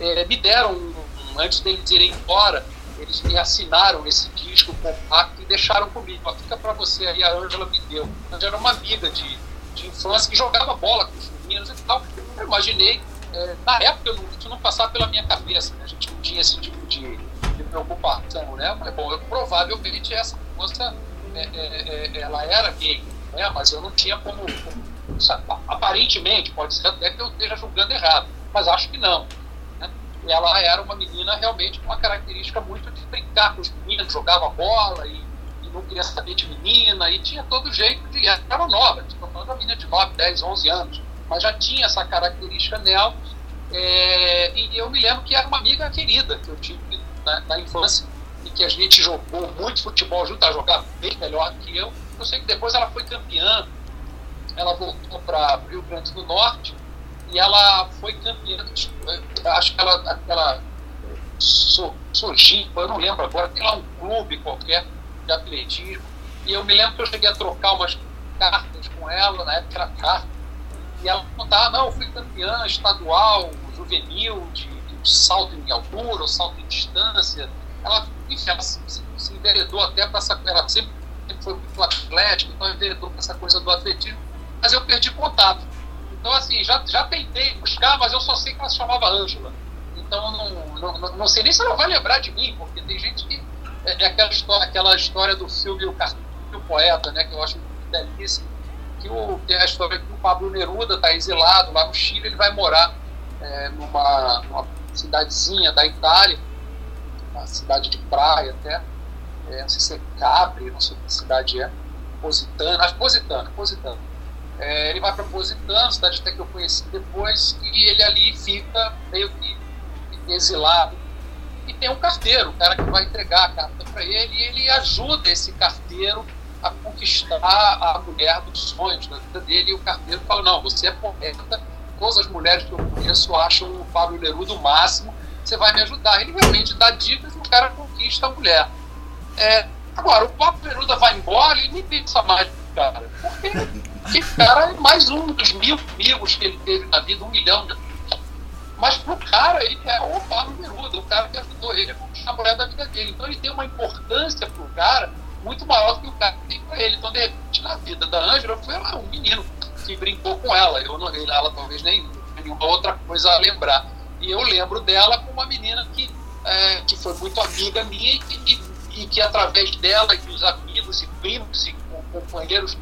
É, me deram, um, antes deles irem embora, eles me assinaram esse disco compacto e deixaram comigo. Fica para você aí, a Angela me deu. Angela era uma amiga de, de infância que jogava bola com os meninos e tal. Eu imaginei é, na época eu não, isso não passava pela minha cabeça, né? a gente não tinha esse tipo de, de preocupação, né? Mas, bom, eu, provavelmente essa moça, é, é, é, ela era gay, né? Mas eu não tinha como, como aparentemente, pode ser até que eu esteja julgando errado, mas acho que não. Ela era uma menina realmente com uma característica muito de brincar com os meninos, jogava bola e, e não queria saber de menina, e tinha todo jeito de. Era nova, estou falando da menina de 9, 10, 11 anos mas já tinha essa característica nela. É, e eu me lembro que era uma amiga querida que eu tive na, na, infância e que a gente jogou muito futebol junto, a jogar bem melhor que eu. Eu sei que depois ela foi campeã, ela voltou para Rio Grande do Norte e ela foi campeã. Acho que ela, aquela surgiu, eu não lembro agora, tem lá um clube qualquer de atletismo. E eu me lembro que eu cheguei a trocar umas cartas com ela, na época era carta e ela contava, não, eu fui campeã estadual, juvenil, de, de salto em altura, ou salto em distância. Ela, enfim, ela se, se, se enveredou até para essa. Ela sempre, sempre foi muito atlética, então enveredou para essa coisa do atletismo. Mas eu perdi contato. Então, assim, já, já tentei buscar, mas eu só sei que ela se chamava Ângela. Então, não, não, não, sei nem se ela vai lembrar de mim, porque tem gente que. É, é aquela, história, aquela história do filme O Poeta, né, que eu acho belíssimo, que o, tem a história que o Pablo Neruda está exilado lá no Chile, ele vai morar é, numa, numa cidadezinha da Itália, uma cidade de praia até, é, não sei se é Capri, não sei que cidade é, Positano, acho Positano, Positano. É, ele vai para Positano, cidade até que eu conheci depois, e ele ali fica meio que exilado. E tem um carteiro, o cara que vai entregar a carta para ele, e ele ajuda esse carteiro a conquistar a mulher dos sonhos da vida dele. E o carteiro fala: Não, você é poeta, todas as mulheres que eu conheço acham o Pablo Neruda o máximo, você vai me ajudar. Ele realmente dá dicas e o cara conquista a mulher. É, agora, o Pablo Neruda vai embora e nem pensa mais no cara. Porque esse cara é mais um dos mil amigos que ele teve na vida, um milhão de mas pro cara, ele é o Pablo Neruda, o cara que ajudou ele a conquistar a mulher da vida dele. Então ele tem uma importância pro cara muito maior do que o cara tem pra ele. Então, de repente, na vida da Ângela, foi lá um menino que brincou com ela. Eu não, ela talvez nem nenhuma outra coisa a lembrar. E eu lembro dela como uma menina que, é, que foi muito amiga minha e, e, e, que através dela e dos amigos e primos e companheiros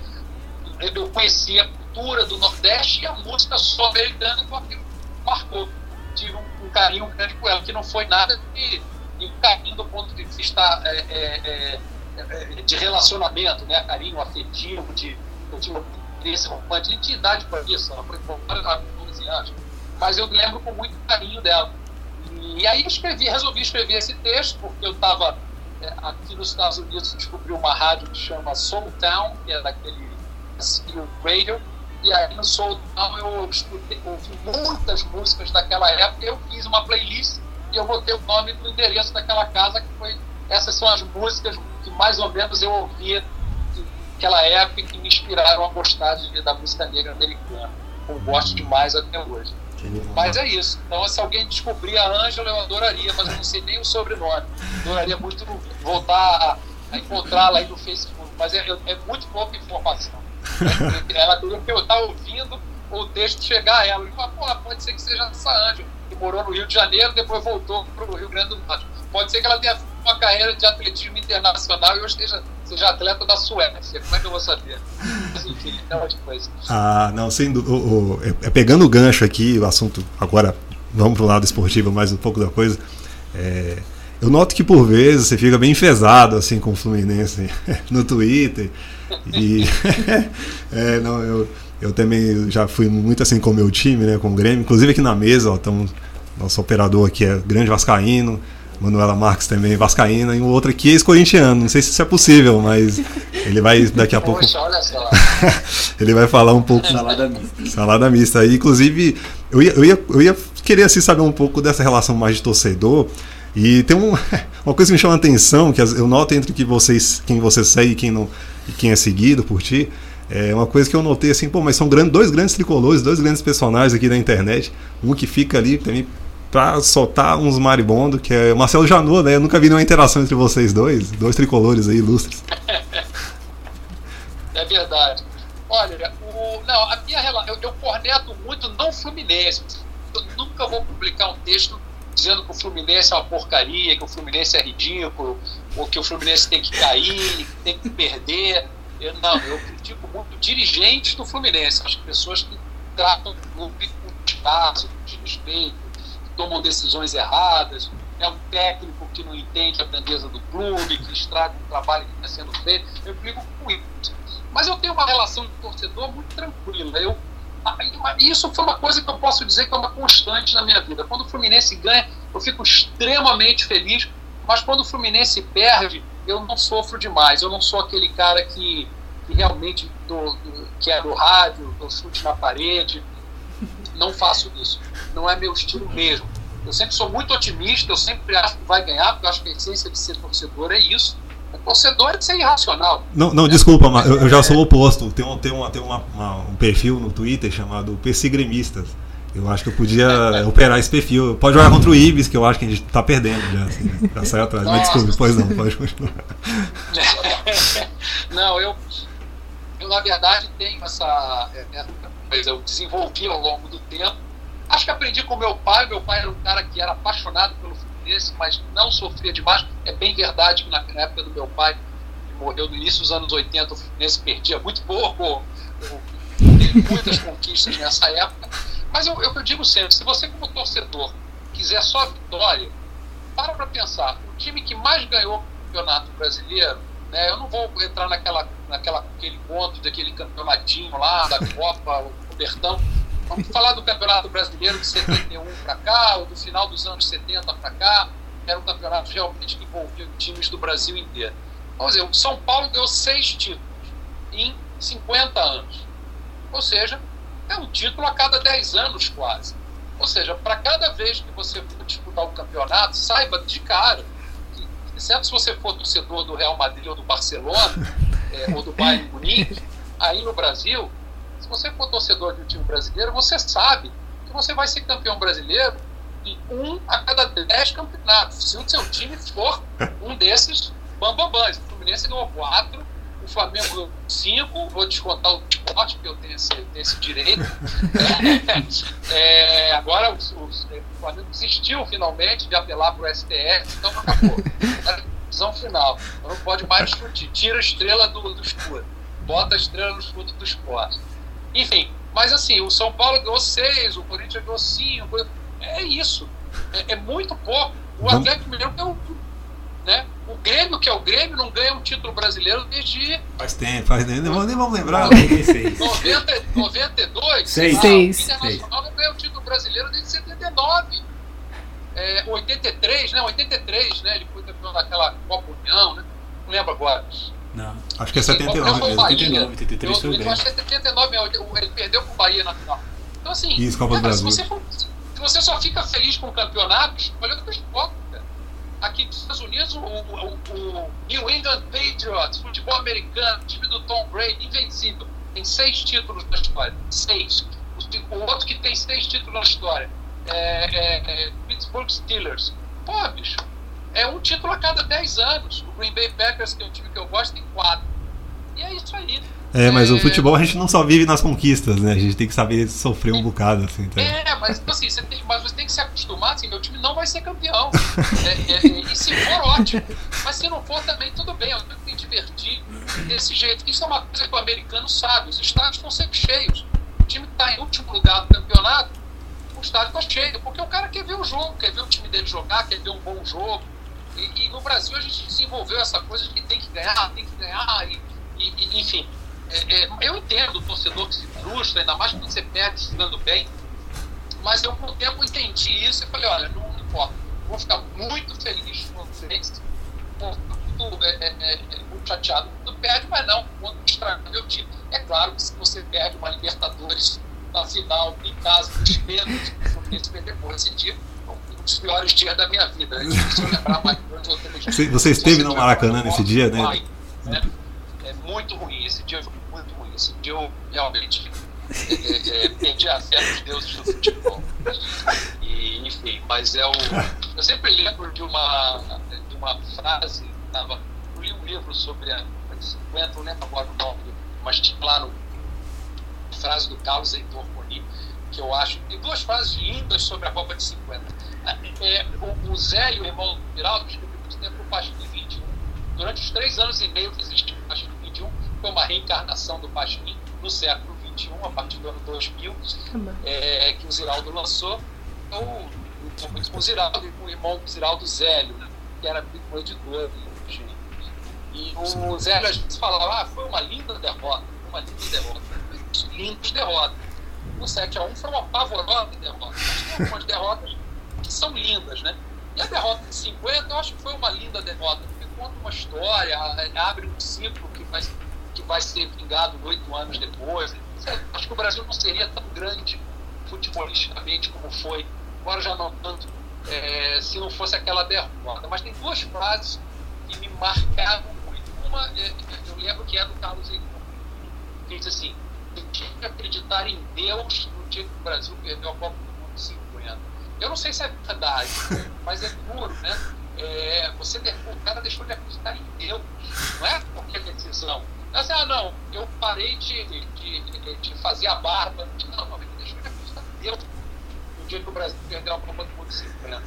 eu conheci a cultura do Nordeste e a música sul-americana que marcou. Tive um, um, carinho grande por ela, que não foi nada de, de carinho do ponto de vista é, é, é, de relacionamento, né? carinho afetivo, de, tinha interesse romântico, de idade para isso, ela foi embora com 12 anos mas eu lembro com muito carinho dela. E, aí escrevi, resolvi escrever esse texto, porque eu estava é, aqui nos Estados Unidos, descobri uma rádio que chama Soul Town, que é daquele radio, e aí no Soul Town eu escutei, ouvi muitas músicas daquela época, eu fiz uma playlist e eu botei o nome do endereço daquela casa, que foi, essas são as músicas que mais ou menos eu ouvia naquela época e que me inspiraram a gostar de, da música negra americana. Eu gosto demais até hoje. Mas é isso. Então, se alguém descobrir a Ângela, eu adoraria, mas eu não sei nem o sobrenome. Adoraria muito voltar a, a encontrá-la aí no Facebook. Mas é, é muito pouca informação. Ela teria que eu estar ouvindo o texto chegar a ela. E pô, pode ser que seja essa Ângela, que morou no Rio de Janeiro, depois voltou para o Rio Grande do Norte. Pode ser que ela tenha uma carreira de atletismo internacional e eu esteja seja atleta da Suécia. Como é que eu vou saber? Coisa. Ah, não, sem dúvida. É, é, pegando o gancho aqui, o assunto agora, vamos para o lado esportivo mais um pouco da coisa. É, eu noto que por vezes você fica bem enfesado assim com o Fluminense no Twitter. E é, não, eu, eu também já fui muito assim com o meu time, né, com o Grêmio. Inclusive aqui na mesa, ó, tamo, nosso operador aqui é grande vascaíno. Manuela Marques também, Vascaína, e o outro aqui é ex-corintiano. Não sei se isso é possível, mas ele vai daqui a pouco. Poxa, olha só. ele vai falar um pouco. Salada mista. Salada mista. E, inclusive, eu ia, eu, ia, eu ia querer assim, saber um pouco dessa relação mais de torcedor. E tem um, uma coisa que me chama a atenção, que eu noto entre que vocês, quem você segue e quem, não, e quem é seguido por ti. É uma coisa que eu notei assim, pô, mas são grandes, dois grandes tricolores, dois grandes personagens aqui da internet. Um que fica ali também para soltar uns maribondo, que é Marcelo Janot, né? Eu nunca vi nenhuma interação entre vocês dois, dois tricolores aí ilustres. é verdade. Olha, o, não, a minha relação, eu, eu corneto muito não Fluminense. Eu nunca vou publicar um texto dizendo que o Fluminense é uma porcaria, que o Fluminense é ridículo, ou que o Fluminense tem que cair, que tem que perder. Eu, não, eu critico muito dirigentes do Fluminense, as pessoas que tratam o clube com espaço, com respeito, tomam decisões erradas, é um técnico que não entende a grandeza do clube, que estraga o trabalho que está sendo feito. Eu fico com isso. Mas eu tenho uma relação de torcedor muito tranquila. Eu, isso foi uma coisa que eu posso dizer que é uma constante na minha vida. Quando o Fluminense ganha, eu fico extremamente feliz, mas quando o Fluminense perde, eu não sofro demais. Eu não sou aquele cara que, que realmente do, do, que é do rádio, do chute na parede não faço isso. Não é meu estilo mesmo. Eu sempre sou muito otimista, eu sempre acho que vai ganhar, porque eu acho que a essência de ser torcedor é isso. O torcedor é de ser irracional. Não, não desculpa, mas eu, eu já sou o oposto. Tem, um, tem, uma, tem uma, uma, um perfil no Twitter chamado PC Gremistas. Eu acho que eu podia operar esse perfil. Pode jogar contra o Ibis, que eu acho que a gente está perdendo já, assim, já sai atrás. Nossa. Mas desculpe, pois não, pode continuar. não, eu, eu na verdade tenho essa, essa coisa, eu desenvolvi ao longo do tempo Acho que aprendi com meu pai. Meu pai era um cara que era apaixonado pelo Fluminense, mas não sofria demais. É bem verdade que na, época do meu pai, que morreu no início dos anos 80, o Fluminense perdia muito pouco, teve muitas conquistas nessa época. Mas eu, eu, eu digo sempre, se você como torcedor quiser só vitória, para para pensar, o time que mais ganhou o campeonato brasileiro, né, eu não vou entrar naquela, naquela aquele conto daquele campeonatinho lá, da Copa, o Bertão, vamos falar do campeonato brasileiro de 71 para cá, ou do final dos anos 70 para cá, era um campeonato realmente que envolvia times do Brasil inteiro. Vamos dizer, o São Paulo ganhou seis títulos em 50 anos. Ou seja, é um título a cada 10 anos quase. Ou seja, para cada vez que você for disputar o campeonato, saiba de cara, que, exceto se você for torcedor do Real Madrid ou do Barcelona, é, ou do Bayern Munique, aí no Brasil, se você for torcedor de um time brasileiro, você sabe que você vai ser campeão brasileiro em um a cada dez campeonatos. Se o seu time for um desses bambambãs. O Fluminense ganhou quatro, o Flamengo cinco, vou descontar o esporte, porque eu tenho esse, tenho esse direito. É, é, agora os, os, o Flamengo desistiu finalmente de apelar para o STF, então acabou. É a decisão final. Então não pode mais discutir. Tira a estrela do, do escuro. Bota a estrela no escudo do esporte. Enfim, mas assim, o São Paulo ganhou seis, o Corinthians ganhou cinco. É isso. É, é muito pouco. O Atlético Mineiro ganhou né? O Grêmio, que é o Grêmio, não ganha um título brasileiro desde. Faz tempo, faz tempo. Nem, nem vamos lembrar. 90, 92? Seis. Seis. O Internacional não ganha o título brasileiro desde 79. É, 83, né? 83, né? Ele foi campeão daquela Copa União, né? Não lembro agora. Não, acho que é 79 mesmo. 79, 83 foi eu acho que é 79, ele perdeu pro Bahia na final. Então, assim, Isso, Copa do Brasil. Se você, for, se você só fica feliz com o campeonato, olha o esporte aqui nos Estados Unidos, o, o, o, New England Patriots, futebol americano, time do Tom Brady, invencível, tem seis títulos na história. Seis. O, outro que tem seis títulos na história é, é, é Pittsburgh Steelers. Pô, bicho, é um título a cada dez anos. O Green Bay Packers, que é um time que eu gosto, tem quatro. E é isso aí. É, mas é... o futebol a gente não só vive nas conquistas, né? A gente tem que saber sofrer um bocado, assim. Tá? É, mas tipo assim, você tem, mas você tem que se acostumar, assim, meu time não vai ser campeão. é, é, e se for, ótimo. Mas se não for, também tudo bem, eu tenho que me divertir desse jeito. Isso é uma coisa que o americano sabe, os estádios estão sempre cheios. O time que está em último lugar do campeonato, o estádio está cheio, porque o cara quer ver o jogo, quer ver o time dele jogar, quer ver um bom jogo. E, e no Brasil a gente desenvolveu essa coisa de que tem que ganhar, tem que ganhar, e, e enfim é, é, eu entendo o torcedor que se frustra, ainda mais quando você perde jogando bem, mas eu com o tempo entendi isso e falei, olha, não, não importa, vou ficar muito feliz com vocês, muito, é, é, é, muito chateado quando perde, mas não quando estraga meu time. É claro que se você perde uma Libertadores na final, em casa, dos menos, esse perder por esse dia, um dos piores dias da minha vida. Se eu lembrar mais dois ou três Você, você esteve no Maracanã nesse dia, né? né? É muito ruim esse dia isso que eu realmente é, é, é, perdi a fé nos deuses do futebol. E, enfim, mas é o. Eu sempre lembro de uma, de uma frase, tava, eu li um livro sobre a 50, não lembro agora o nome, mas tinha lá no frase do Carlos Heitor Coni, que eu acho. Tem duas frases lindas sobre a Copa de 50. É, o, o Zé e o irmão Viraldo escreveram muito tempo o Pasquim 21. Durante os três anos e meio que existiu o Pasquim foi uma reencarnação do Pasquim no século XXI, a partir do ano 2000, é, que o Ziraldo lançou. Então, o, com o Ziraldo e com o irmão do Ziraldo Zélio, né, que era o editor. E o Zélio às vezes falava, ah, foi uma linda derrota, uma linda derrota, lindas derrotas. O 7x1 foi uma pavorosa derrota, mas tem algumas derrotas que são lindas, né? E a derrota de 50 eu acho que foi uma linda derrota, porque conta uma história, abre um ciclo que vai que vai ser vingado oito anos depois. Acho que o Brasil não seria tão grande futebolisticamente como foi, agora já não tanto, é, se não fosse aquela derrota. Mas tem duas frases que me marcaram muito. Uma, é, eu lembro que é do Carlos Heitor, que diz assim: tem que acreditar em Deus no dia que o Brasil perdeu a Copa do Mundo 50. Eu não sei se é verdade, mas é puro, né? É, você, o cara deixou de acreditar em Deus, não é qualquer decisão. Assim, ah, não, eu parei de, de, de fazer a barba. Não, não, deixa eu acreditar em Deus. No dia que o Brasil perdeu a Copa do Mundo 50.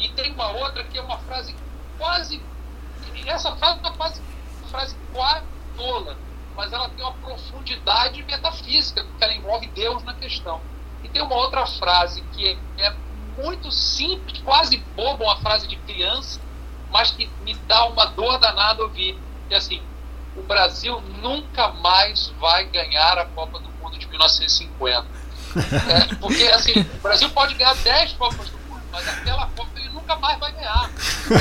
E tem uma outra que é uma frase quase. Essa frase é quase, uma frase quase tola, mas ela tem uma profundidade metafísica, porque ela envolve Deus na questão. E tem uma outra frase que é, é muito simples, quase boba, uma frase de criança, mas que me dá uma dor danada ouvir. Que é assim: o Brasil nunca mais vai ganhar a Copa do Mundo de 1950. É, porque assim, o Brasil pode ganhar 10 Copas do Mundo, mas aquela Copa ele nunca mais vai ganhar.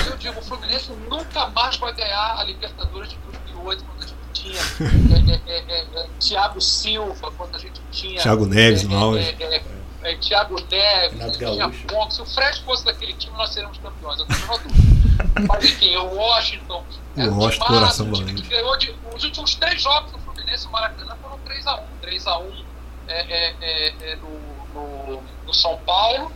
Eu digo, o Fluminense nunca mais vai ganhar a Libertadores de 2008, quando a gente tinha é, é, é, é, Thiago Silva, quando a gente tinha. Thiago Neves, é, no é, é, é, Thiago Neves, tinha Gaúcho. Ponte. Se o Fred fosse daquele time, nós seríamos campeões. Eu tenho dúvida. Mas enfim, o Washington. era um Washington, timaço, coração um time valente. que ganhou de, os últimos três jogos do Fluminense no Maracanã foram 3x1. 3x1 é, é, é, é, no, no, no São Paulo,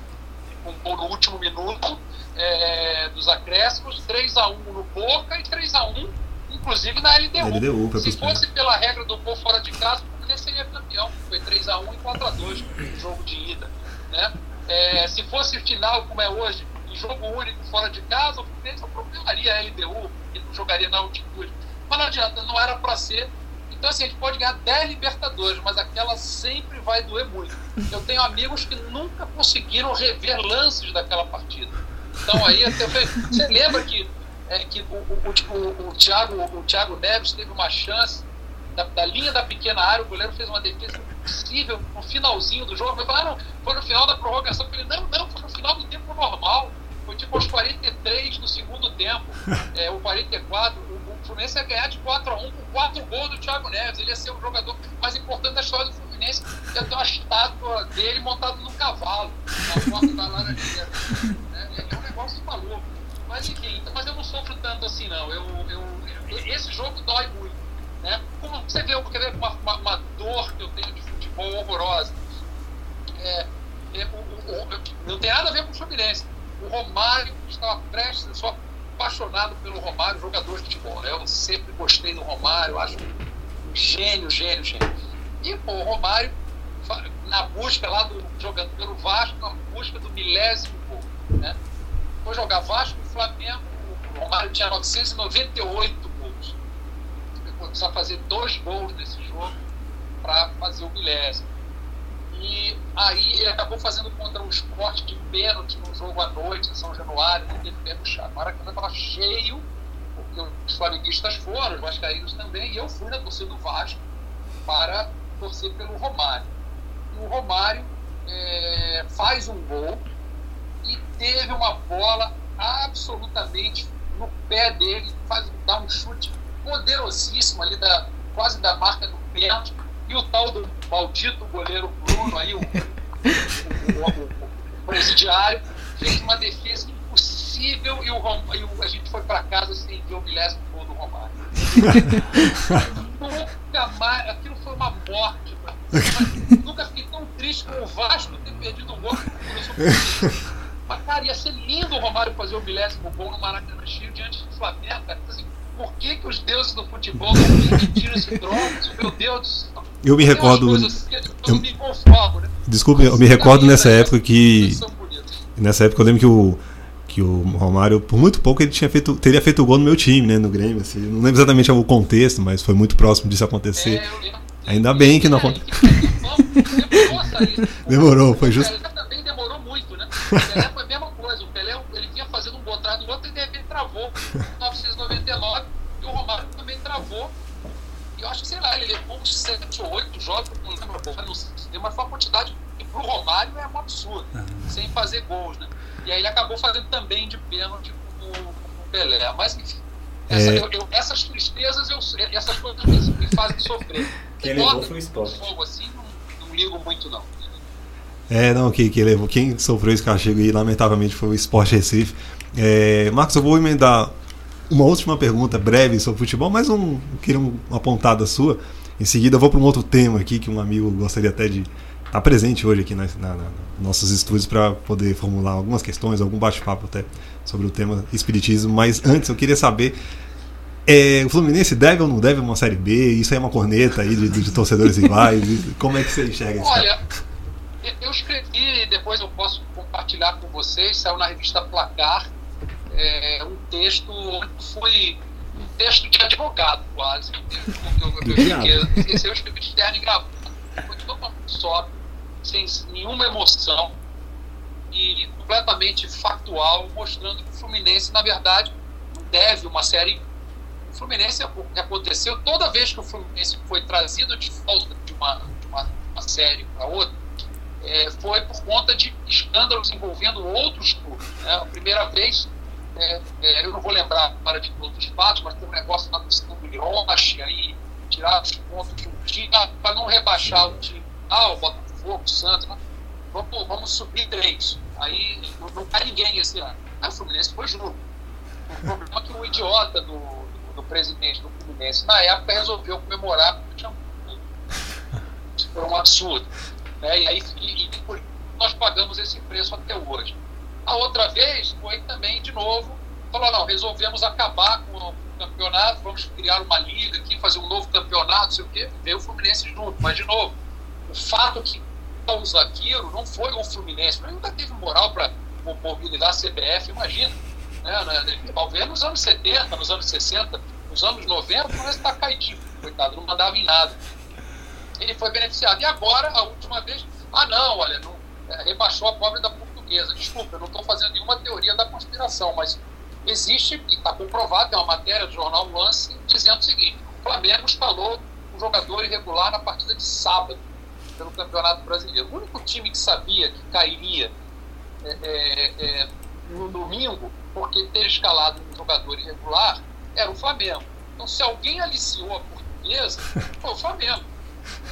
um gol no último minuto é, dos acréscimos, 3x1 no Boca e 3x1, inclusive na LDU. LDU, Se fosse pela regra do gol fora de casa, o Fluminense seria campeão. Foi 3x1 e 4x2 no jogo de ida. Né? É, se fosse final, como é hoje, em jogo único fora de casa, o Fluminense atropelaria a LDU e não jogaria na altitude. Mas não adianta, não era para ser. Então, assim, a gente pode ganhar 10 Libertadores, mas aquela sempre vai doer muito. Eu tenho amigos que nunca conseguiram rever lances daquela partida. Então, aí, até, você lembra que, é, que o, o, o, o, Thiago, o Thiago Neves teve uma chance da, da linha da pequena área, o goleiro fez uma defesa impossível no finalzinho do jogo. Ah, não, foi no final da prorrogação. Eu falei, não, não, foi no final do tempo normal. Foi tipo aos 43 do segundo tempo, é, o 44. O, o Fluminense ia ganhar de 4 a 1 com 4 gols do Thiago Neves. Ele ia ser o jogador mais importante da história do Fluminense. Ia ter uma estátua dele montada num cavalo, na porta da Laranjeira. É, é um negócio maluco. Mas enfim, mas eu não sofro tanto assim, não. Eu, eu- esse jogo dói muito. Né? Como você vê, quer ver uma, uma, uma dor que eu tenho de futebol horrorosa. É, é, o- o- o- não tem nada a ver com o Fluminense. O Romário estava prestes, eu sou apaixonado pelo Romário, jogador de futebol. Né? Eu sempre gostei do Romário, acho um gênio, gênio, gênio. E pô, o Romário, na busca lá do jogando pelo Vasco, na busca do milésimo gol. Né? Foi jogar Vasco e Flamengo, o Romário tinha 998 gols. Ele a fazer dois gols nesse jogo para fazer o milésimo. E aí ele acabou fazendo contra o esporte de pênalti num jogo à noite em São Januário, não teve pé puxado. O Maracanã estava cheio, porque os flamenguistas foram, os vascaínos também, e eu fui na torcida do Vasco para torcer pelo Romário. E o Romário é, faz um gol e teve uma bola absolutamente no pé dele, faz, dá um chute poderosíssimo ali, da, quase da marca do pênalti, e o tal do maldito goleiro Bruno aí, o, o, o- o- presidiário, fez uma defesa impossível e, o, Rom- e o- a gente foi para casa sem ver o milésimo gol do Romário. Nunca mais, aquilo foi uma morte Nunca fiquei tão triste com o Vasco ter perdido um gol. Mas, cara, ia ser lindo o Romário fazer o milésimo gol no Maracanã cheio diante do Flamengo, cara. Assim, por que, que os deuses do futebol permitiram esse troço? Meu Deus do céu. Eu me recordo. assim eu me conformo, né? Desculpe, eu me recordo nessa época que. Nessa época eu lembro que o, que o Romário, por muito pouco, ele tinha feito, teria feito gol no meu time, né? No Grêmio. Assim. Não lembro exatamente o contexto, mas foi muito próximo disso acontecer. É, eu. Ainda bem que não aconteceu. Demorou foi O justo. Pelé também demorou muito, né? O Pelé foi a mesma coisa. O Pelé ele vinha fazendo um atrás do outro e de repente travou. Em 1999 e o Romário também travou. E eu acho que, sei lá, ele levou uns 7 ou 8 jogos, não lembro agora, não sei, mas foi uma quantidade que pro Romário é um absurdo, sem fazer gols, né? E aí ele acabou fazendo também de pênalti com o, Pelé. Mas enfim. essa- É. eu- eu- essas tristezas, eu, essas coisas me, me fazem sofrer. Quem levou foi o esporte. fogo assim, não, não ligo muito, não. É, não, que, que levou. Quem sofreu esse castigo aí, lamentavelmente, foi o Sport Recife. É, Marcos, eu vou emendar uma última pergunta breve sobre futebol, mas um, queria uma pontada sua. Em seguida, eu vou para um outro tema aqui que um amigo gostaria até de estar presente hoje aqui na, na, na nossos estúdios para poder formular algumas questões, algum bate-papo até sobre o tema espiritismo. Mas antes, eu queria saber é, o Fluminense deve ou não deve uma Série B? Isso aí é uma corneta aí de, de torcedores rivais? Como é que você enxerga isso? Olha, eu escrevi, depois eu posso compartilhar com vocês, saiu na revista Placar, é, um texto foi um texto de advogado, quase. Eu, eu, eu, esse eu escrevi de terno e gravata. Foi totalmente sóbrio, sem nenhuma emoção e completamente factual, mostrando que o Fluminense, na verdade, não deve uma série. O Fluminense, aconteceu, toda vez que o Fluminense foi trazido de volta de uma, de uma, uma série para outra, é, foi por conta de escândalos envolvendo outros clubes. Né? A primeira vez, é, é, eu não vou lembrar para de todos os fatos, mas tem um negócio questão do Hiroshi, aí tirar os pontos de um time para não rebaixar o time. Ah, o Botafogo, o Santos, né? vamos, vamos subir três. Aí não, não cai ninguém esse ano. Aí o Fluminense foi junto. O problema é que o idiota do, do, do presidente do Fluminense, na época, resolveu comemorar porque tinha Isso foi um absurdo. Né? E aí e, e, nós pagamos esse preço até hoje. A outra vez foi também, de novo, falou, não, resolvemos acabar com o campeonato, vamos criar uma liga aqui, fazer um novo campeonato, sei o quê. Veio o Fluminense junto, mas de novo, o fato que o Zaqueiro não foi o Fluminense, mas nunca teve moral para mobilizar a CBF, imagina. Né, né, talvez nos anos 70, nos anos 60, nos anos 90, o Fluminense está caidinho, coitado, não mandava em nada. Ele foi beneficiado. E agora, a última vez, ah não, olha, não, é, rebaixou a pobre da portuguesa. Desculpa, eu não estou fazendo nenhuma teoria da conspiração, mas existe, e está comprovado, tem uma matéria do jornal Lance dizendo o seguinte: o Flamengo instalou um jogador irregular na partida de sábado pelo Campeonato Brasileiro. O único time que sabia que cairia é, é, é, no domingo, porque ter escalado um jogador irregular, era o Flamengo. Então, se alguém aliciou a portuguesa, foi o Flamengo.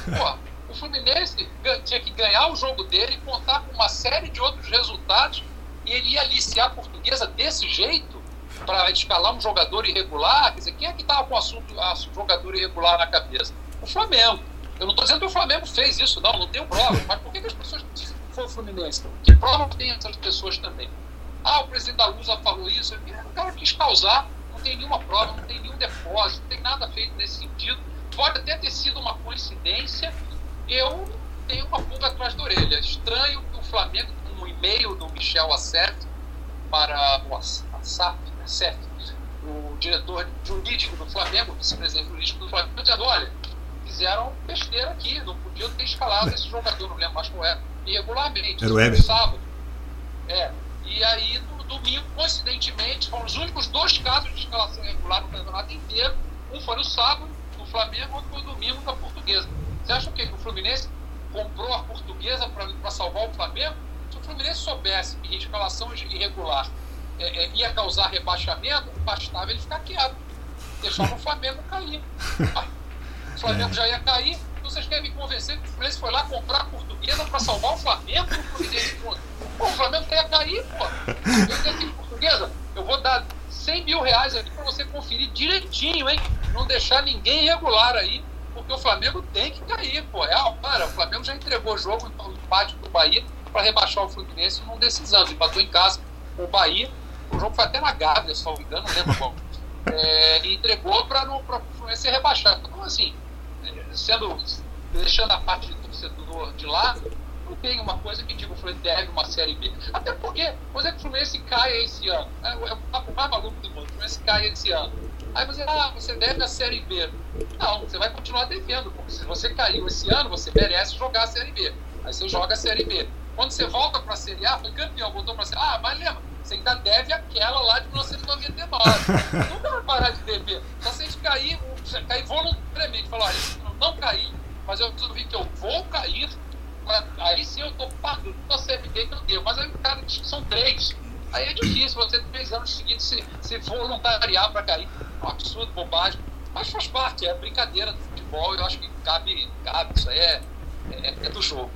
Pô, o Fluminense tinha que ganhar o jogo dele e contar com uma série de outros resultados e ele ia aliciar a portuguesa desse jeito para escalar um jogador irregular. Quer dizer, quem é que estava com o assunto, assunto jogador irregular na cabeça? O Flamengo. Eu não estou dizendo que o Flamengo fez isso, não, não tenho prova. Mas por que, que as pessoas dizem que foi o Fluminense? Que prova tem essas pessoas também? Ah, o presidente da Lusa falou isso. O cara quis causar, não tem nenhuma prova, não tem nenhum depósito, não tem nada feito nesse sentido. Pode até ter sido uma coincidência. Eu tenho uma pulga atrás da orelha. Estranho que o Flamengo, com um e-mail do Michel Assert para o Assaf, Assert, o diretor jurídico do Flamengo, vice-presidente jurídico do Flamengo, dizendo: olha fizeram besteira aqui, não podiam ter escalado esse jogador, não lembro mais qual era, irregularmente. Era o Everton. Sábado. É. E aí, no domingo, coincidentemente, foram os únicos dois casos de escalação irregular no campeonato inteiro. Um foi no sábado, no Flamengo, outro foi no domingo, na Portuguesa. Você acha o quê? Que o Fluminense comprou a Portuguesa para salvar o Flamengo? Se o Fluminense soubesse que escalação irregular é, é, ia causar rebaixamento, bastava ele ficar quieto. Deixar o Flamengo cair. O Flamengo é. já ia cair. Então vocês querem me convencer que o Fluminense foi lá comprar a portuguesa para salvar o Flamengo o Fluminense Pô, o Flamengo ia cair, pô. Eu tenho portuguesa, eu vou dar 100 mil reais aqui para você conferir direitinho, hein? Não deixar ninguém irregular aí, porque o Flamengo tem que cair, pô. É, cara, o Flamengo já entregou o jogo no empate do Bahia para rebaixar o Fluminense num desses anos. Empatou em casa com o Bahia. O jogo foi até na Gávea, se não me engano, não lembro qual. É, e entregou para o Fluminense ser rebaixado. Então, assim, sendo deixando a parte de torcedor de lado, não tem uma coisa que digo, o Fluminense deve uma Série B. Até porque, pois é que o Fluminense caia esse ano. É, é o papo mais maluco do mundo. O Fluminense caia esse ano. Aí você, ah, você deve a Série B. Não, você vai continuar devendo, porque se você caiu esse ano, você merece jogar a Série B. Aí você joga a Série B. Quando você volta para a Série A, foi campeão, voltou para a Série A. Ah, mas lembra, você ainda deve aquela lá de 1999. Nunca vai parar de dever. Só se a gente cair, cair voluntariamente, falar, olha, eu não caí, mas eu resolvi que eu vou cair, aí sim eu estou pagando a CFD que eu devo. Mas aí o cara diz que são três. Aí é difícil você três anos seguidos se, se voluntariar para cair. É um absurdo, bobagem. Mas faz parte, é brincadeira do futebol, eu acho que cabe, cabe isso aí é, é, é do jogo.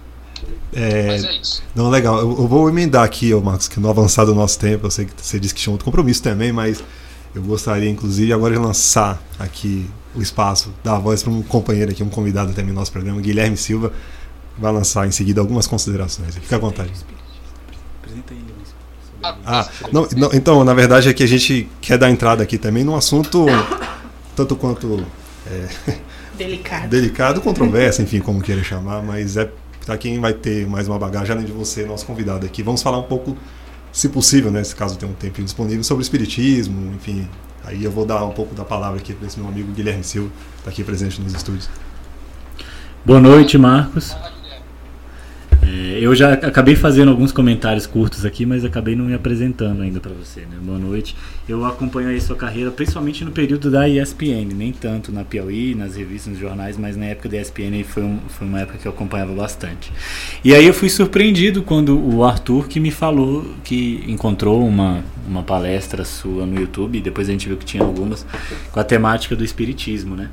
É, Mas é isso. Não, legal. Eu, eu vou emendar aqui, ô Marcos, que no avançado do nosso tempo, eu sei que você disse que tinha outro compromisso também, mas eu gostaria, inclusive, agora de lançar aqui o espaço, dar a voz para um companheiro aqui, um convidado também no nosso programa, Guilherme Silva, vai lançar em seguida algumas considerações. Fica à vontade. Ah, não, não, então, na verdade é que a gente quer dar entrada aqui também num assunto tanto quanto é, delicado, delicado, controverso, enfim, como queira chamar, mas é para quem vai ter mais uma bagagem além de você, nosso convidado aqui. Vamos falar um pouco, se possível, né, se caso tenha um tempo disponível, sobre o espiritismo, enfim. Aí eu vou dar um pouco da palavra aqui para esse meu amigo Guilherme Silva, que está aqui presente nos estúdios. Boa noite, Marcos. Eu já acabei fazendo alguns comentários curtos aqui, mas acabei não me apresentando ainda para você. Né? Boa noite. Eu acompanho aí sua carreira, principalmente no período da ESPN, nem tanto na Piauí, nas revistas, nos jornais, mas na época da ESPN foi, um, foi uma época que eu acompanhava bastante. E aí eu fui surpreendido quando o Arthur que me falou que encontrou uma, uma palestra sua no YouTube, depois a gente viu que tinha algumas, com a temática do espiritismo, né?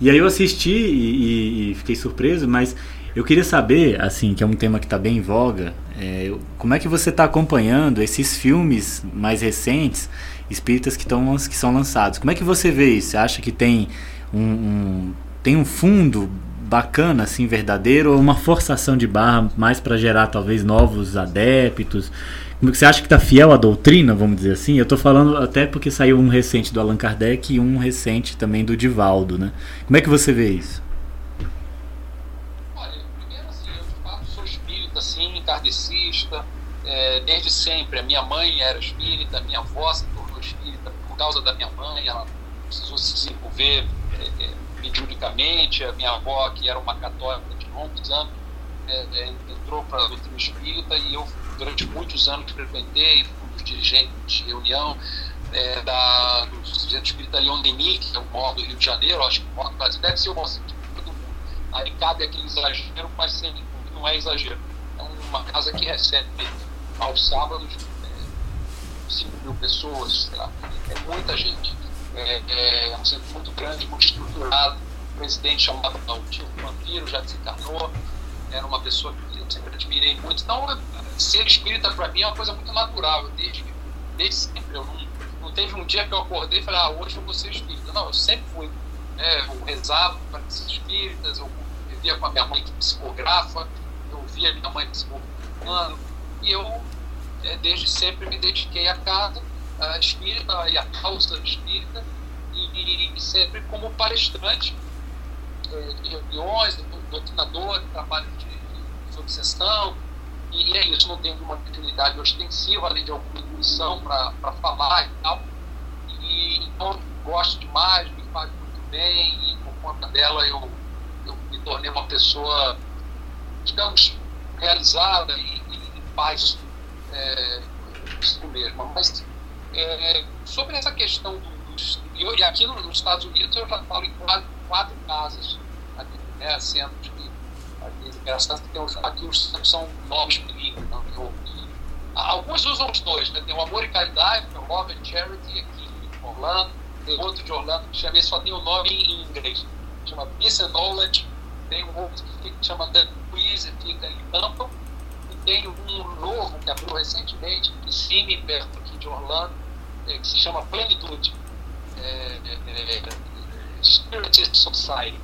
E aí eu assisti e, e, e fiquei surpreso, mas eu queria saber, assim, que é um tema que está bem em voga, é, como é que você está acompanhando esses filmes mais recentes, espíritas que, tão, que são lançados? Como é que você vê isso? Você acha que tem um, um tem um fundo bacana, assim, verdadeiro, ou uma forçação de barra mais para gerar talvez novos adeptos? É você acha que está fiel à doutrina, vamos dizer assim? Eu estou falando até porque saiu um recente do Allan Kardec e um recente também do Divaldo, né? Como é que você vê isso? Kardecista, é, desde sempre. A minha mãe era espírita, minha avó se tornou espírita por causa da minha mãe, ela precisou se desenvolver é, é, mediunicamente. A minha avó, que era uma católica de longos anos, é, é, entrou para a doutrina espírita e eu, durante muitos anos, frequentei, fui um dos dirigentes de reunião. É, da, do dirigente espírita Leon Denis, que é o maior do Rio de Janeiro, acho que o maior do Brasil, deve ser o maior de todo mundo. Aí cabe aquele exagero, mas sem, não é exagero uma casa que recebe aos sábados é, 5 mil pessoas, sei lá, é muita gente. É, é, um centro muito grande, muito estruturado. O presidente chamado o tio Vampiro já desencarnou, era uma pessoa que eu sempre admirei muito. Então, ser espírita para mim é uma coisa muito natural, desde, desde sempre. Eu não, não teve um dia que eu acordei e falei, ah, hoje eu vou ser espírita. Não, eu sempre fui. Né, eu rezava para ser espíritas, eu vivia com a minha mãe que psicografa, via minha mãe psicografando, e eu, é, desde sempre, me dediquei à casa à espírita e à causa espírita, e, e sempre como palestrante é, de reuniões, doutrinador, trabalho de, de obsessão, e é isso, não tenho uma utilidade ostensiva, além de alguma intuição para falar e tal. E então gosto demais, me faz muito bem, e por conta dela eu, eu me tornei uma pessoa, digamos, realizada e, e paz é, consigo mesma. Mas é, sobre essa questão dos. E aqui nos Estados Unidos eu já falo em quatro, quatro casas, né, centros que. Aqui, engraçado que tem os, aqui os centros são novos perigos. Não, eu, alguns usam os dois, né? tem o Amor e Caridade, é o Love and Charity aqui em Orlando, tem outro de Orlando que chama, só tem o nome em inglês, chama Peace and Knowledge, tem um outro que chama The Quiz, fica em Tampa, e tem um novo que abriu recentemente, em cima perto aqui de Orlando, é, que se chama Plenitude é, é, é Spirit Society.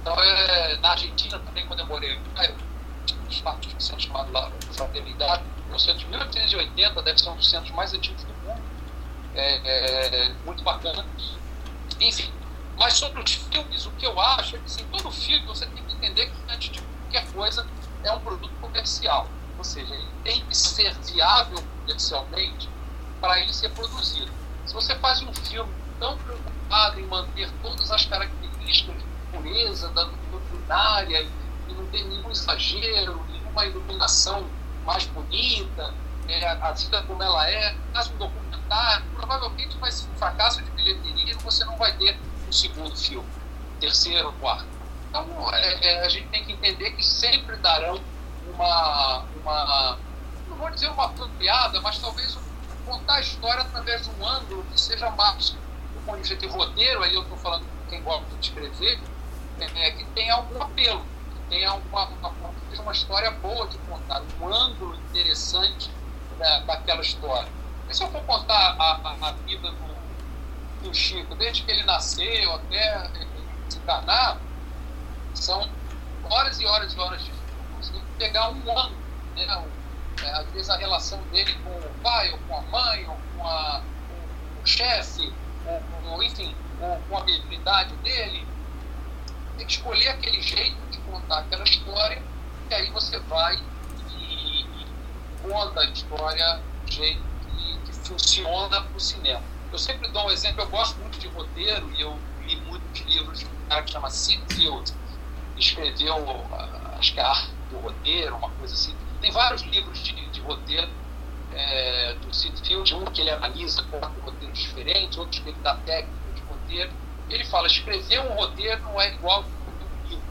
Então, é, na Argentina também, quando eu morei que são chamados lá Fraternidade, é um centro de 1880, deve ser um dos centros mais antigos do mundo, é, é muito bacana. Enfim, mas sobre os filmes, o que eu acho é que assim, todo filme você tem que entender que antes de qualquer coisa é um produto comercial. Ou seja, ele tem que ser viável comercialmente para ele ser produzido. Se você faz um filme tão preocupado em manter todas as características de pureza da doutrinária e não tem nenhum exagero, nenhuma iluminação mais bonita, é, a vida como ela é, faz um documentário, provavelmente vai ser um fracasso de bilheteria você não vai ter segundo filme, terceiro, quarto. Então, é, é, a gente tem que entender que sempre darão uma, uma não vou dizer uma piada, mas talvez contar a história através de um ângulo que seja mais do ponto de roteiro, aí eu estou falando com quem gosta de escrever, é, que tenha algum apelo, que tenha uma, uma, uma história boa de contar, um ângulo interessante da, daquela história. E se eu for contar a, a, a vida do do Chico, desde que ele nasceu até eh, se encarnar são horas e horas e horas de filmes. pegar um ano, né? É, às vezes a relação dele com o pai, ou com a mãe, ou com, a, com o chefe, ou, ou, enfim, ou com a habilidade dele. Tem que escolher aquele jeito de contar aquela história, e aí você vai e, e conta a história do jeito que, que funciona para o cinema. Eu sempre dou um exemplo, eu gosto muito de roteiro e eu li muitos livros de um cara que chama Sid Field, que escreveu, ah, acho que a arte do roteiro, uma coisa assim. Tem vários livros de, de roteiro é, do Sid Field, um que ele analisa quatro roteiros diferentes, outros que ele dá técnica de roteiro. Ele fala, escrever um roteiro não é igual um livro.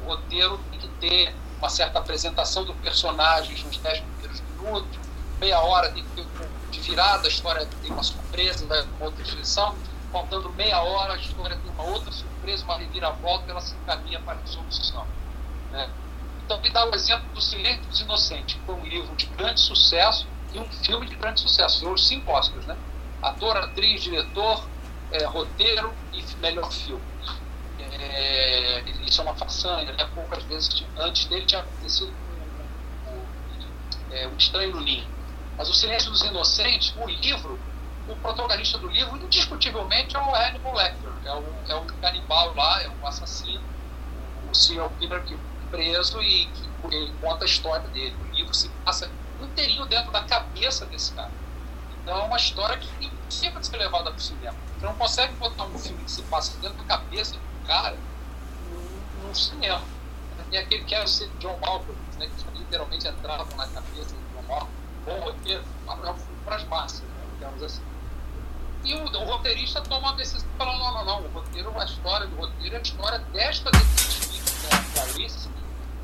O roteiro tem que ter uma certa apresentação do personagem nos 10 primeiros minutos, meia hora tem que ter um de virada, a história tem uma surpresa, vai uma outra direção, faltando meia hora a história tem uma outra surpresa, uma reviravolta, ela se encaminha para a resolução. Né? Então, me dá o exemplo do Silêncio dos Inocentes, que foi um livro de grande sucesso e um filme de grande sucesso. Ganhou cinco Oscars, né? Ator, atriz, diretor, é, roteiro e melhor filme. É, isso é uma façanha, né? Poucas vezes antes dele tinha acontecido o, é, o Estranho no Ninho. Mas O Silêncio dos Inocentes, o livro, o protagonista do livro, indiscutivelmente, é o Hannibal Lecter. É o, é o canibal lá, é o assassino, o serial killer que preso e que ele conta a história dele. O livro se passa inteirinho dentro da cabeça desse cara. Então é uma história que tem sempre de ser levada para o cinema. Você não consegue botar um filme que se passa dentro da cabeça do cara num, cinema. Tem aquele que era o John Malkovich, né, que literalmente entravam na cabeça do John Malkovich bom roteiro, para as massas, né, digamos assim. E o, o, roteirista toma uma decisão falando, não, não, não, o roteiro, a história do roteiro é a história desta detetive, é a Clarice,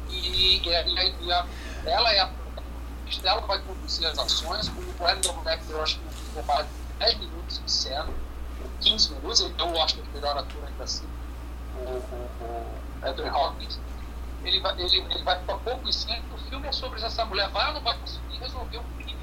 e, e, a, e a, ela é a protagonista, ela vai conduzir as ações, o Brandon Lecter, eu acho que ficou mais de 10 minutos de cena, ou 15 minutos, então eu acho que o melhor ator ainda assim, o, o, o Anthony Hopkins, ele vai, ele, ele vai ficar pouco cena, o filme é sobre essa mulher vai ou não vai conseguir resolver o crime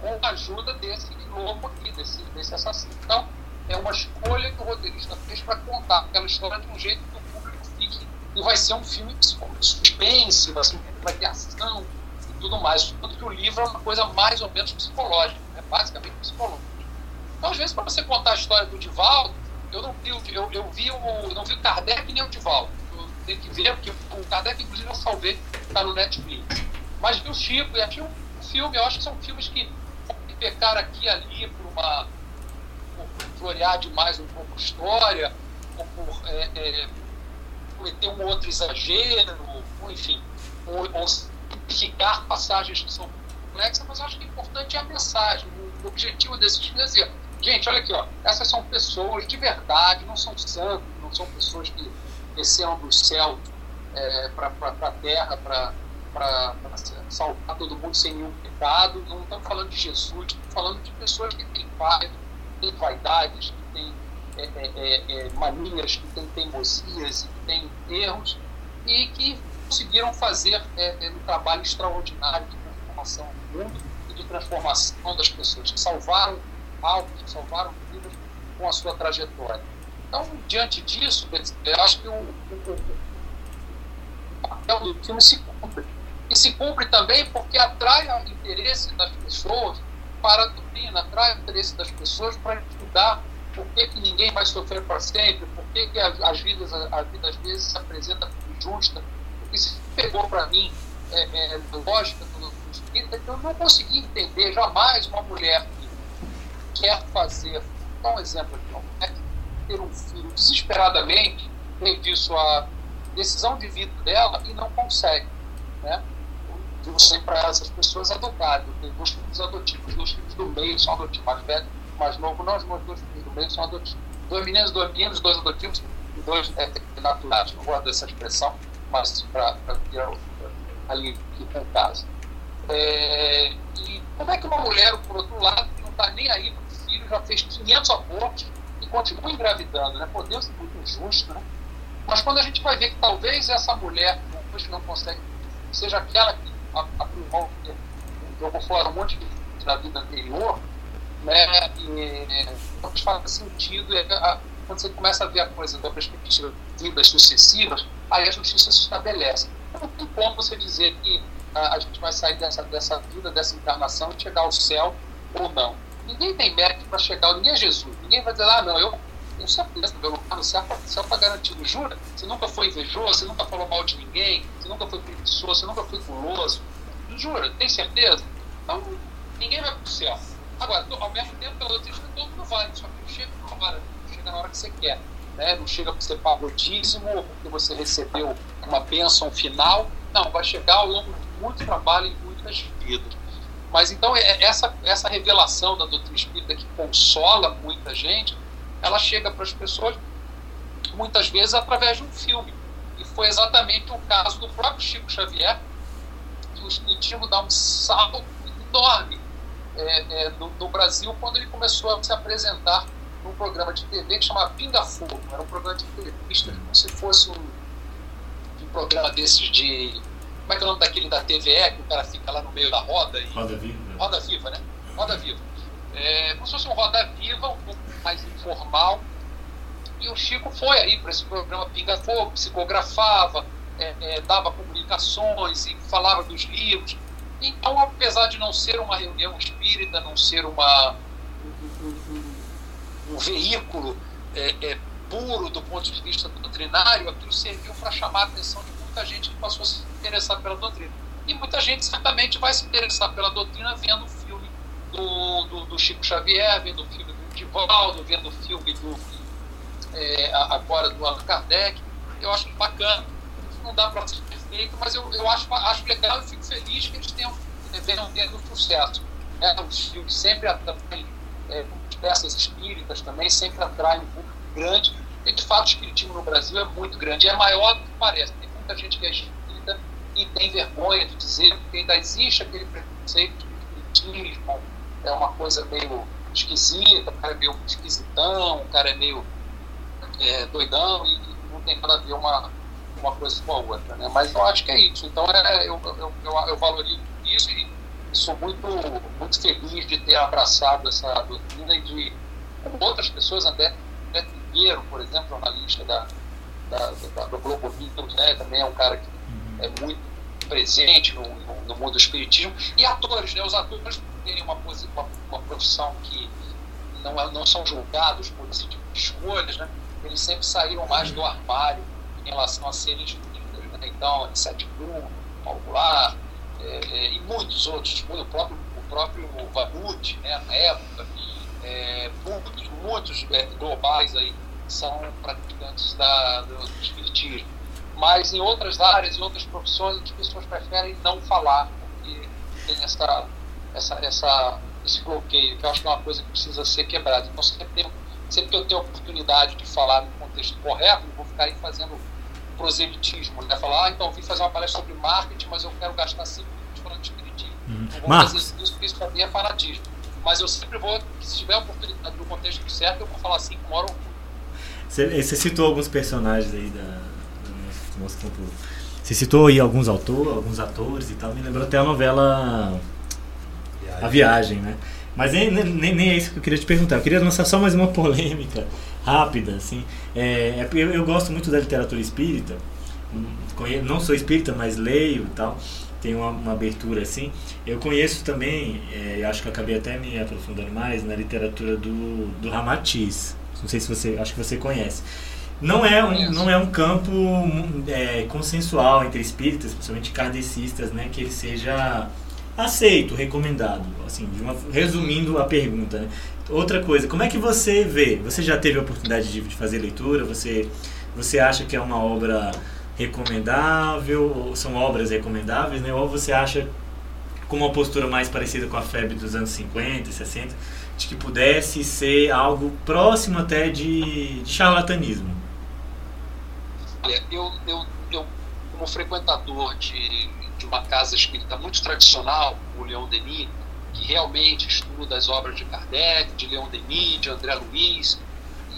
com a ajuda desse louco aqui, desse, desse assassino. Então, é uma escolha que o roteirista fez para contar aquela história de um jeito que o público fique. E vai ser um filme de suspense, filme vai ter ação e tudo mais. Tanto que o livro é uma coisa mais ou menos psicológica, é basicamente psicológica. Então, às vezes, para você contar a história do Divaldo, eu não vi, eu, eu vi o, não vi o Kardec nem o Divaldo. Tenho que ver, porque o Kardec, inclusive, eu salvei, está no Netflix. Mas vi o Chico e achei um filme, eu acho que são filmes que pecar aqui e ali por uma por florear demais um pouco a história, ou por é, é, ter um outro exagero, ou enfim, ou, ou simplificar passagens que são complexas, mas eu acho que o importante é a mensagem. O objetivo desses filmes é dizer, gente, olha aqui, ó, essas são pessoas de verdade, não são santos, não são pessoas que desceram do céu é, para a terra para para salvar todo mundo sem nenhum pecado. Não estamos falando de Jesus, estamos falando de pessoas que têm pai, que têm vaidades, que têm é, é, é, é manias, que têm teimosias, que têm erros e que conseguiram fazer é, é, um trabalho extraordinário de transformação do mundo e de transformação das pessoas, que salvaram almas, que salvaram vidas com a sua trajetória. Então, diante disso, eu acho que o, o, o papel do filme se cumpre. E se cumpre também porque atrai o interesse das pessoas para a doutrina, atrai o interesse das pessoas para estudar por que, que ninguém vai sofrer para sempre, por que, que as, as vidas, a vida às vezes se apresenta como justa, porque se pegou para mim é, é, lógica do, do então eu não consegui entender jamais uma mulher que quer fazer, vou dar um exemplo aqui, uma mulher ter um filho desesperadamente, tem visto a decisão de vida dela e não consegue. Né? digo sempre para essas pessoas adotarem. Eu tenho dois filhos adotivos, dois filhos do meio são adotivos, mais velho, mais novo, nós, meus dois filhos do meio são adotivos. Dois meninos, dois meninos, dois adotivos e dois é, naturais. Não gosto dessa expressão, mas para tirar ali com o caso. É, e como é que uma mulher, por outro lado, que não está nem aí para o filho, já fez 500 abortos e continua engravidando? Né? Pô, Deus é muito injusto, né? Mas quando a gente vai ver que talvez essa mulher, que não consegue, seja aquela que abrir mão, jogou fora um monte de da vida anterior, né? E não faz sentido. É, a, quando você começa a ver a coisa da perspectiva de vidas sucessivas, aí a justiça se estabelece. Não tem como você dizer que a, a gente vai sair dessa, dessa vida, dessa encarnação e chegar ao céu ou não. Ninguém tem mérito para chegar, ninguém é Jesus. Ninguém vai dizer, ah, não, eu tenho certeza, meu lugar no céu está garantido. Jura? Você nunca foi invejoso, você nunca falou mal de ninguém, você nunca foi preguiçoso, você nunca foi guloso. Jura? Tem certeza? Então, ninguém vai pro céu. Agora, ao mesmo tempo, pela doutrina, todo mundo vai, só que não chega na hora, não chega na hora que você quer. Né? Não chega porque você pagou dízimo, ou porque você recebeu uma bênção final. Não, vai chegar ao longo de muito trabalho e muitas vidas. Mas então, é, essa, essa revelação da doutrina espírita que consola muita gente, ela chega para as pessoas muitas vezes através de um filme. E foi exatamente o caso do próprio Chico Xavier, que o Espiritismo dá um salto enorme é, é, no, no, Brasil quando ele começou a se apresentar num programa de TV que chamava Pinga Fogo. Era um programa de entrevista como se fosse um, um programa desses de. Como é que é o nome daquele da TVE, que o cara fica lá no meio da roda? E, roda Viva. Roda Viva, né? Roda Viva. É, como se fosse um Roda Viva, um pouco mais informal, e o Chico foi aí para esse programa Pinga Fogo, psicografava, é, é, dava comunicações e falava dos livros. Então, apesar de não ser uma reunião espírita, não ser uma, um, um, veículo é, é, puro do ponto de vista doutrinário, aquilo serviu para chamar a atenção de muita gente que passou a se interessar pela doutrina. E muita gente certamente vai se interessar pela doutrina vendo o filme do, do, do Chico Xavier, vendo o filme do Divaldo, vendo o filme do é, agora do Allan Kardec. Eu acho bacana. Não dá para ser perfeito, mas eu, eu acho, acho legal e fico feliz que eles tenham, é, venham tendo sucesso. É, os filmes sempre atraem, é, peças espíritas também, sempre atraem um público grande. E de fato o espiritismo no Brasil é muito grande, é maior do que parece. Muita gente que é espírita e tem vergonha de dizer que ainda existe aquele preconceito de que o espiritismo é uma coisa meio esquisita, o cara é meio esquisitão, o cara é meio é, doidão e não tem nada a ver uma, uma coisa com a outra. Né? Mas eu acho que é isso. Então é, eu, eu, eu, eu valorizo isso e sou muito, muito feliz de ter abraçado essa doutrina e de, outras pessoas, André, André Trigueiro, por exemplo, jornalista da, da, da, do Globo News, né? também é um cara que é muito presente no, no, no mundo do espiritismo, e atores, né? os atores têm uma, uma, uma profissão que não, não são julgados por esse tipo de escolhas, né? eles sempre saíram mais do armário em relação a serem espíritas. Né? Então, Sete Bruno, Paulo Goulart, é, é, e muitos outros, o próprio, o próprio Vanucci, né, na época, é, muitos, muitos é, globais aí são praticantes da, do, do espiritismo. Mas em outras áreas, em outras profissões, as pessoas preferem não falar, porque tem essa, essa, essa, esse bloqueio, que eu acho que é uma coisa que precisa ser quebrada. Então, sempre sempre que eu tenho a oportunidade de falar no contexto correto, não vou ficar aí fazendo proselitismo, né? Falar, ah, então vim fazer uma palestra sobre marketing, mas eu quero gastar cinco minutos falando de espiritismo. Uhum. Não vou Marcos. fazer isso, porque isso para mim é fanatismo. Mas eu sempre vou, se tiver a oportunidade no contexto certo, eu vou falar cinco horas ou você, você citou alguns personagens aí da, do nosso campo. Você citou aí alguns autores, alguns atores e tal, me lembrou até a novela A Viagem, né? Mas nem, nem, nem é isso que eu queria te perguntar. Eu queria lançar só mais uma polêmica rápida, assim. É, é eu, eu gosto muito da literatura espírita. Não sou espírita, mas leio e tal. Tenho uma, uma abertura assim. Eu conheço também, é, acho que acabei até me aprofundando mais na literatura do, do Ramatiz. Não sei se você, acho que você conhece. Não é um, não é um campo é, consensual entre espíritas, principalmente kardecistas, né, que ele seja aceito, recomendado. Assim, uma, resumindo a pergunta. Né? Outra coisa, como é que você vê? Você já teve a oportunidade de, de fazer leitura? Você, você acha que é uma obra recomendável? São obras recomendáveis, né? Ou você acha com uma postura mais parecida com a febre dos anos 50 e 60, de que pudesse ser algo próximo até de, de charlatanismo? Olha, eu, eu, eu como frequentador de de uma casa espírita muito tradicional, o Leon Denis, que realmente estuda as obras de Kardec, de Leon Denis, de André Luiz,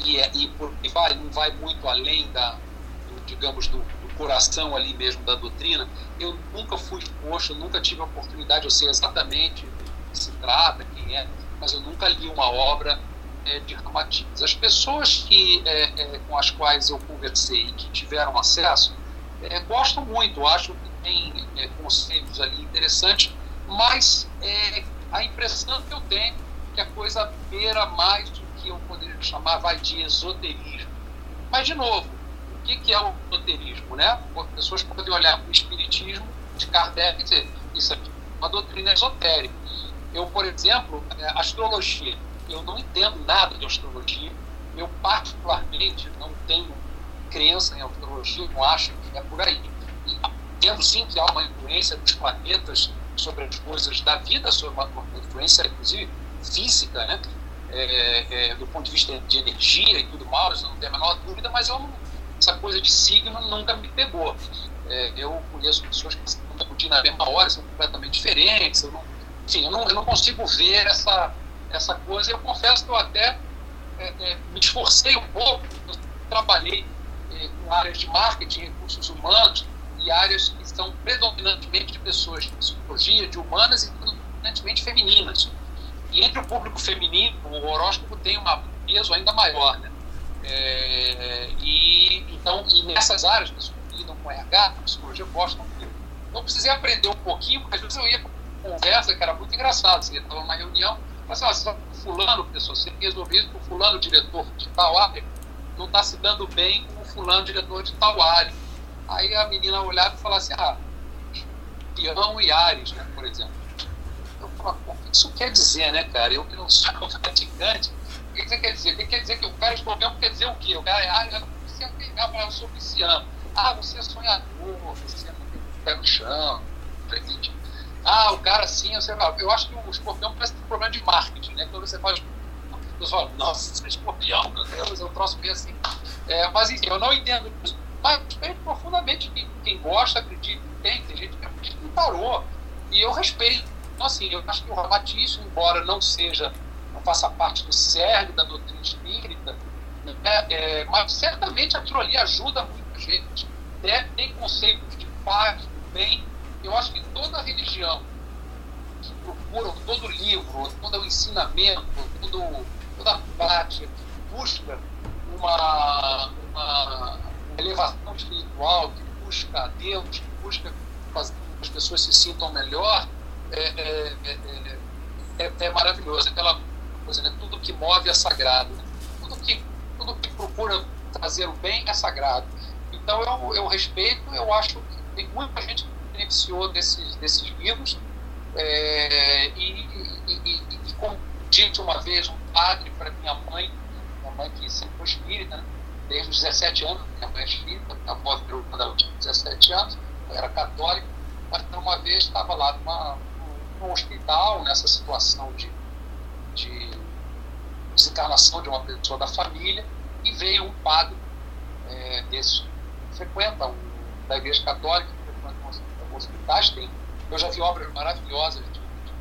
e, é, e, por, e vai, não vai muito além da, do, digamos, do, do, coração ali mesmo da doutrina. Eu nunca fui exposto, nunca tive a oportunidade, eu sei exatamente do que se trata, quem é, mas eu nunca li uma obra é, de Ramatiz. As pessoas que, é, é, com as quais eu conversei e que tiveram acesso, é, gostam muito, acho que tem é, conselhos ali interessantes, mas é, a impressão que eu tenho é que a coisa beira mais do que eu poderia chamar vai de esoterismo. Mas, de novo, o que, que é o esoterismo? Né? As pessoas podem olhar para o espiritismo de Kardec e dizer isso aqui uma doutrina esotérica. Eu, por exemplo, é, astrologia, eu não entendo nada de astrologia, eu particularmente não tenho crença em astrologia, não acho que é por aí. E, sim que há uma influência dos planetas sobre as coisas da vida, sobre uma, uma influência, inclusive, física, né? É, é, do ponto de vista de energia e tudo mais, não tenho a menor dúvida, mas eu, essa coisa de signo nunca me pegou. É, eu conheço pessoas que estão discutindo na mesma hora, são completamente diferentes. Eu não, enfim, eu não, eu não consigo ver essa, essa coisa. Eu confesso que eu até é, é, me esforcei um pouco, eu trabalhei é, com áreas de marketing, recursos humanos e áreas que são predominantemente de pessoas de psicologia, de humanas e predominantemente femininas. E entre o público feminino, o horóscopo tem um peso ainda maior. Né? É, e, então, e nessas áreas, pessoas que lidam com RH, psicologia, gostam. Então, eu precisei aprender um pouquinho, porque às vezes eu ia com conversa que era muito engraçado. Você estava numa reunião, mas assim, fulano, pessoa, você isso com o fulano diretor de tal área, não está se dando bem com o fulano diretor de tal área. Aí a menina olhava e falava assim, ah, peão e Ares, né, por exemplo. Eu falava, o que isso quer dizer, né, cara? Eu que não sou praticante, o que isso quer dizer? O que quer dizer que o cara escolheu quer dizer o quê? O cara é Ares, precisa pegar para eu sou pisciano. Ah, você é sonhador, você tem pé no chão, acredite ah, o cara sim, você fala. Eu acho que o escorpião parece um problema de marketing, né? Quando você faz. Você fala, nossa, escorpião, meu Deus, é um troço meio assim. É, mas enfim, eu não entendo isso. Mas respeito profundamente quem, quem gosta, acredita, tem, tem gente que que parou. E eu respeito. Então, assim, eu acho que o ramatismo, embora não seja, não faça parte do cerne da doutrina espírita, né, é, mas certamente aquilo ali ajuda muita gente. Né? Tem conceitos de paz, bem, eu acho que toda religião que procura, todo livro, todo ensinamento, todo, toda prática que busca uma, uma elevação espiritual, que busca Deus, que busca fazer com que as pessoas se sintam melhor, é, é, é, é, é maravilhoso. Aquela coisa, né? tudo que move é sagrado. Né? Tudo, que, tudo que procura trazer o bem é sagrado. Então eu, eu respeito, eu acho que tem muita gente beneficiou desses, desses livros. É, e, e, e, e, como disse uma vez um padre para minha mãe, minha mãe que sempre foi espírita, né? desde os 17 anos, minha mãe é espírita, minha avó virou quando ela tinha 17 anos, era católica, mas uma vez estava lá numa, num hospital, nessa situação de, de desencarnação de uma pessoa da família, e veio um padre é, desse, frequenta um, da Igreja Católica, hospitais. Eu já vi obras maravilhosas de, de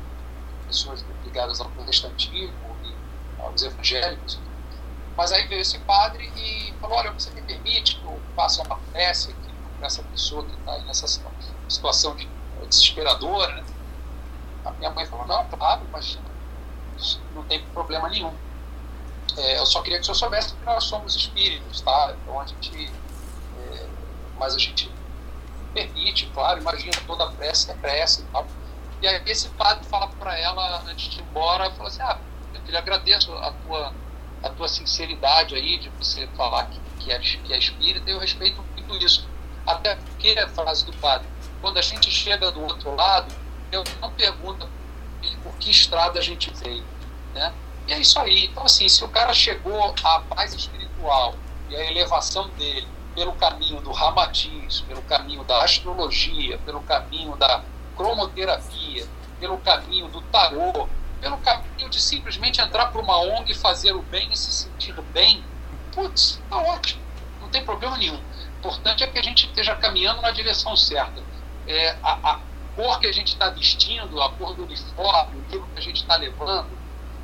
pessoas ligadas ao protestantismo e aos evangélicos. Mas aí veio esse padre e falou: Olha, você me permite que eu faça uma prece aqui para essa pessoa que está nessa situação de, desesperadora? Né? A minha mãe falou: Não, claro, mas não tem problema nenhum. É, eu só queria que o senhor soubesse que nós somos espíritos, tá? Então a gente. É, mas a gente permite, claro, imagina toda a prece é prece e tal. E aí esse padre fala para ela, antes de ir embora, fala assim, ah, eu lhe agradeço a tua, a tua sinceridade aí de você falar que, que, é, que é espírita, eu respeito muito isso. Até porque, a frase do padre, quando a gente chega do outro lado, eu não pergunto por que estrada a gente veio, né? E é isso aí. Então, assim, se o cara chegou à paz espiritual e à elevação dele pelo caminho do ramatiz, pelo caminho da astrologia, pelo caminho da cromoterapia, pelo caminho do tarô, pelo caminho de simplesmente entrar para uma ONG e fazer o bem e se sentir bem, putz, tá ótimo, não tem problema nenhum. O importante é que a gente esteja caminhando na direção certa. É, a, a cor que a gente está vestindo, a cor do uniforme, o livro que a gente está levando,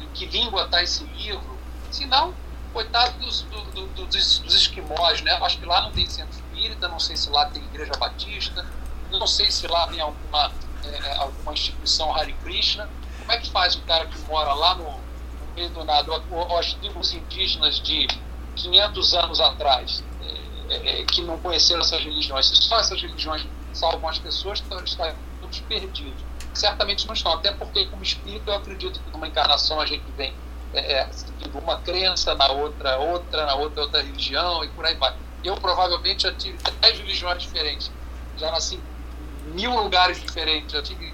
em que língua está esse livro, senão coitado dos, do, do, dos, dos esquimós, né? Acho que lá não tem centro espírita, não sei se lá tem igreja batista, não sei se lá tem alguma, é, alguma instituição Hare Krishna. Como é que faz o cara que mora lá no, no meio do nada, os tribos indígenas de 500 anos atrás, é, é, é, que não conheceram essas religiões? Se só essas religiões salvam as pessoas, então estão todos perdidos. Certamente não estão, até porque, como espírito, eu acredito que numa encarnação a gente vem é, é uma crença na outra, outra, na outra, outra religião e por aí vai. Eu provavelmente já tive dez religiões diferentes, já nasci em mil lugares diferentes, já tive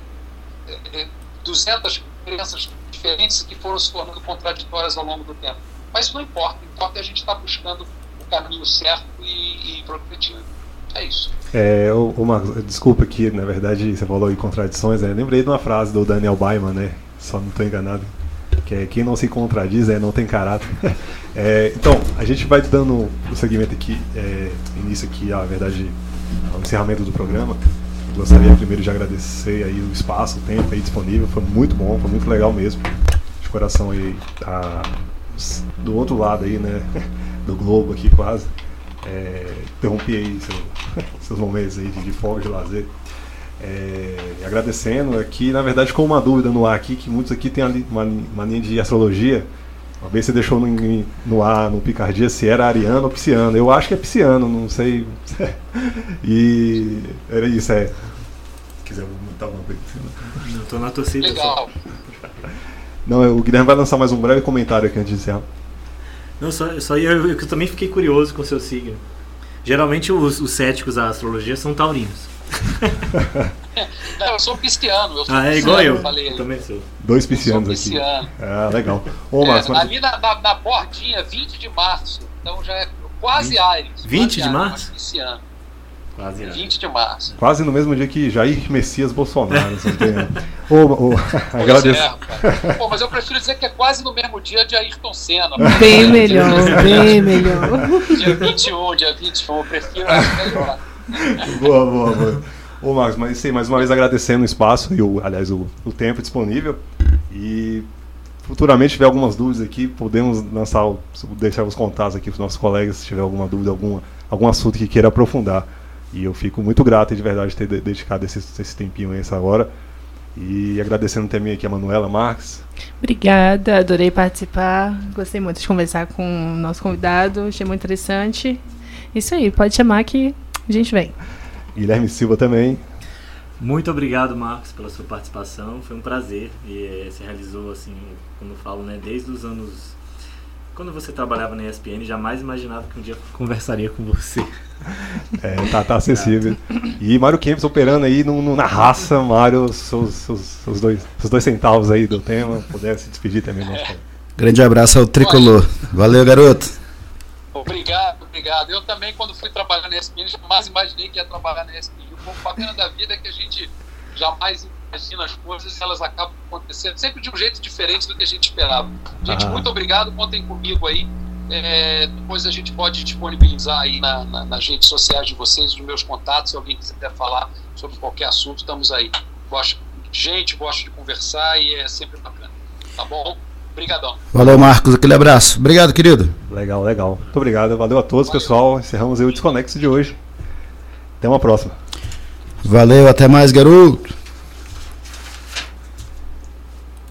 é, 200 crenças diferentes que foram se tornando contraditórias ao longo do tempo. Mas não importa, importa é a gente estar tá buscando o caminho certo e, e progredindo. É isso. É, o, o Marcos, desculpa aqui, na verdade, você falou em contradições, né? Lembrei de uma frase do Daniel Baiman, né? Só não estou enganado. Que é quem não se contradiz é, não tem caráter. é, então, a gente vai dando o segmento aqui, é, início aqui, a verdade, ao encerramento do programa. Gostaria primeiro de agradecer aí o espaço, o tempo aí disponível, foi muito bom, foi muito legal mesmo. De coração aí, a, do outro lado aí, né? Do globo aqui quase. É, interrompi aí seu, seus momentos aí de, de folga, de lazer. É, agradecendo aqui, na verdade, com uma dúvida no ar aqui, que muitos aqui têm uma, uma linha de astrologia. Uma vez você deixou no, no ar, no Picardia, se era ariano ou pisciano. Eu acho que é pisciano, não sei. e era isso, é. Se quiser botar uma coisa Não, tô na torcida. Legal. Não, o Guilherme vai lançar mais um breve comentário aqui antes de encerrar. Não, só, só eu, eu, também fiquei curioso com o seu signo. Geralmente os, os céticos da astrologia são taurinos. Não, eu sou pisciano. Eu sou ah, é igual eu. Falei. eu também sou. Dois piscianos aqui. Pisciano. Ah, legal. Ô, é, Marcos, mas... Ali na, na, na, bordinha, 20 de março. Então já é quase 20, Ares. 20 quase de Ares, março? Pisciano. Quase Ares. 20 de março. Quase no mesmo dia que Jair Messias Bolsonaro. você tem... ô, ô, agradeço. É, Pô, mas eu prefiro dizer que é quase no mesmo dia de Ayrton Senna. Bem melhor, bem melhor. Dia 21, dia 21, eu prefiro acho melhor. boa, boa, boa. Ô, Marcos, mas sim, mais uma vez agradecendo o espaço e, o, aliás, o, o tempo disponível. E futuramente, tiver algumas dúvidas aqui, podemos lançar, deixar os contatos aqui para os nossos colegas, se tiver alguma dúvida, alguma, algum assunto que queira aprofundar. E eu fico muito grato de verdade ter dedicado esse, esse tempinho a essa hora. E agradecendo também aqui a Manuela Marques. Obrigada, adorei participar. Gostei muito de conversar com o nosso convidado, achei muito interessante. Isso aí, pode chamar que a gente vem. Guilherme Silva também. Muito obrigado, Marcos, pela sua participação. Foi um prazer. E é, se realizou, assim, como eu falo, né, desde os anos quando você trabalhava na ESPN, jamais imaginava que um dia conversaria com você. É, tá, tá acessível. E Mário Kempis operando aí no, no, na raça, Mário, seus, dois, seus dois centavos aí do tema, puder se despedir também. Nosso... Grande abraço ao Tricolor. Valeu, garoto. Obrigado, obrigado. Eu também, quando fui trabalhar na ESPN, jamais imaginei que ia trabalhar na ESPN. O pouco bacana da vida é que a gente jamais imagina as coisas, elas acabam acontecendo sempre de um jeito diferente do que a gente esperava. Gente, ah. muito obrigado, contem comigo aí. É, depois a gente pode disponibilizar aí na, na, nas redes sociais de vocês os meus contatos, se alguém quiser falar sobre qualquer assunto, estamos aí. Gosto de gente, gosto de conversar e é sempre bacana. Tá bom? Obrigadão. Valeu, Marcos. Aquele abraço. Obrigado, querido. Legal, legal. Muito obrigado. Valeu a todos, Valeu. pessoal. Encerramos aí o Desconexo de hoje. Até uma próxima. Valeu, até mais, garoto.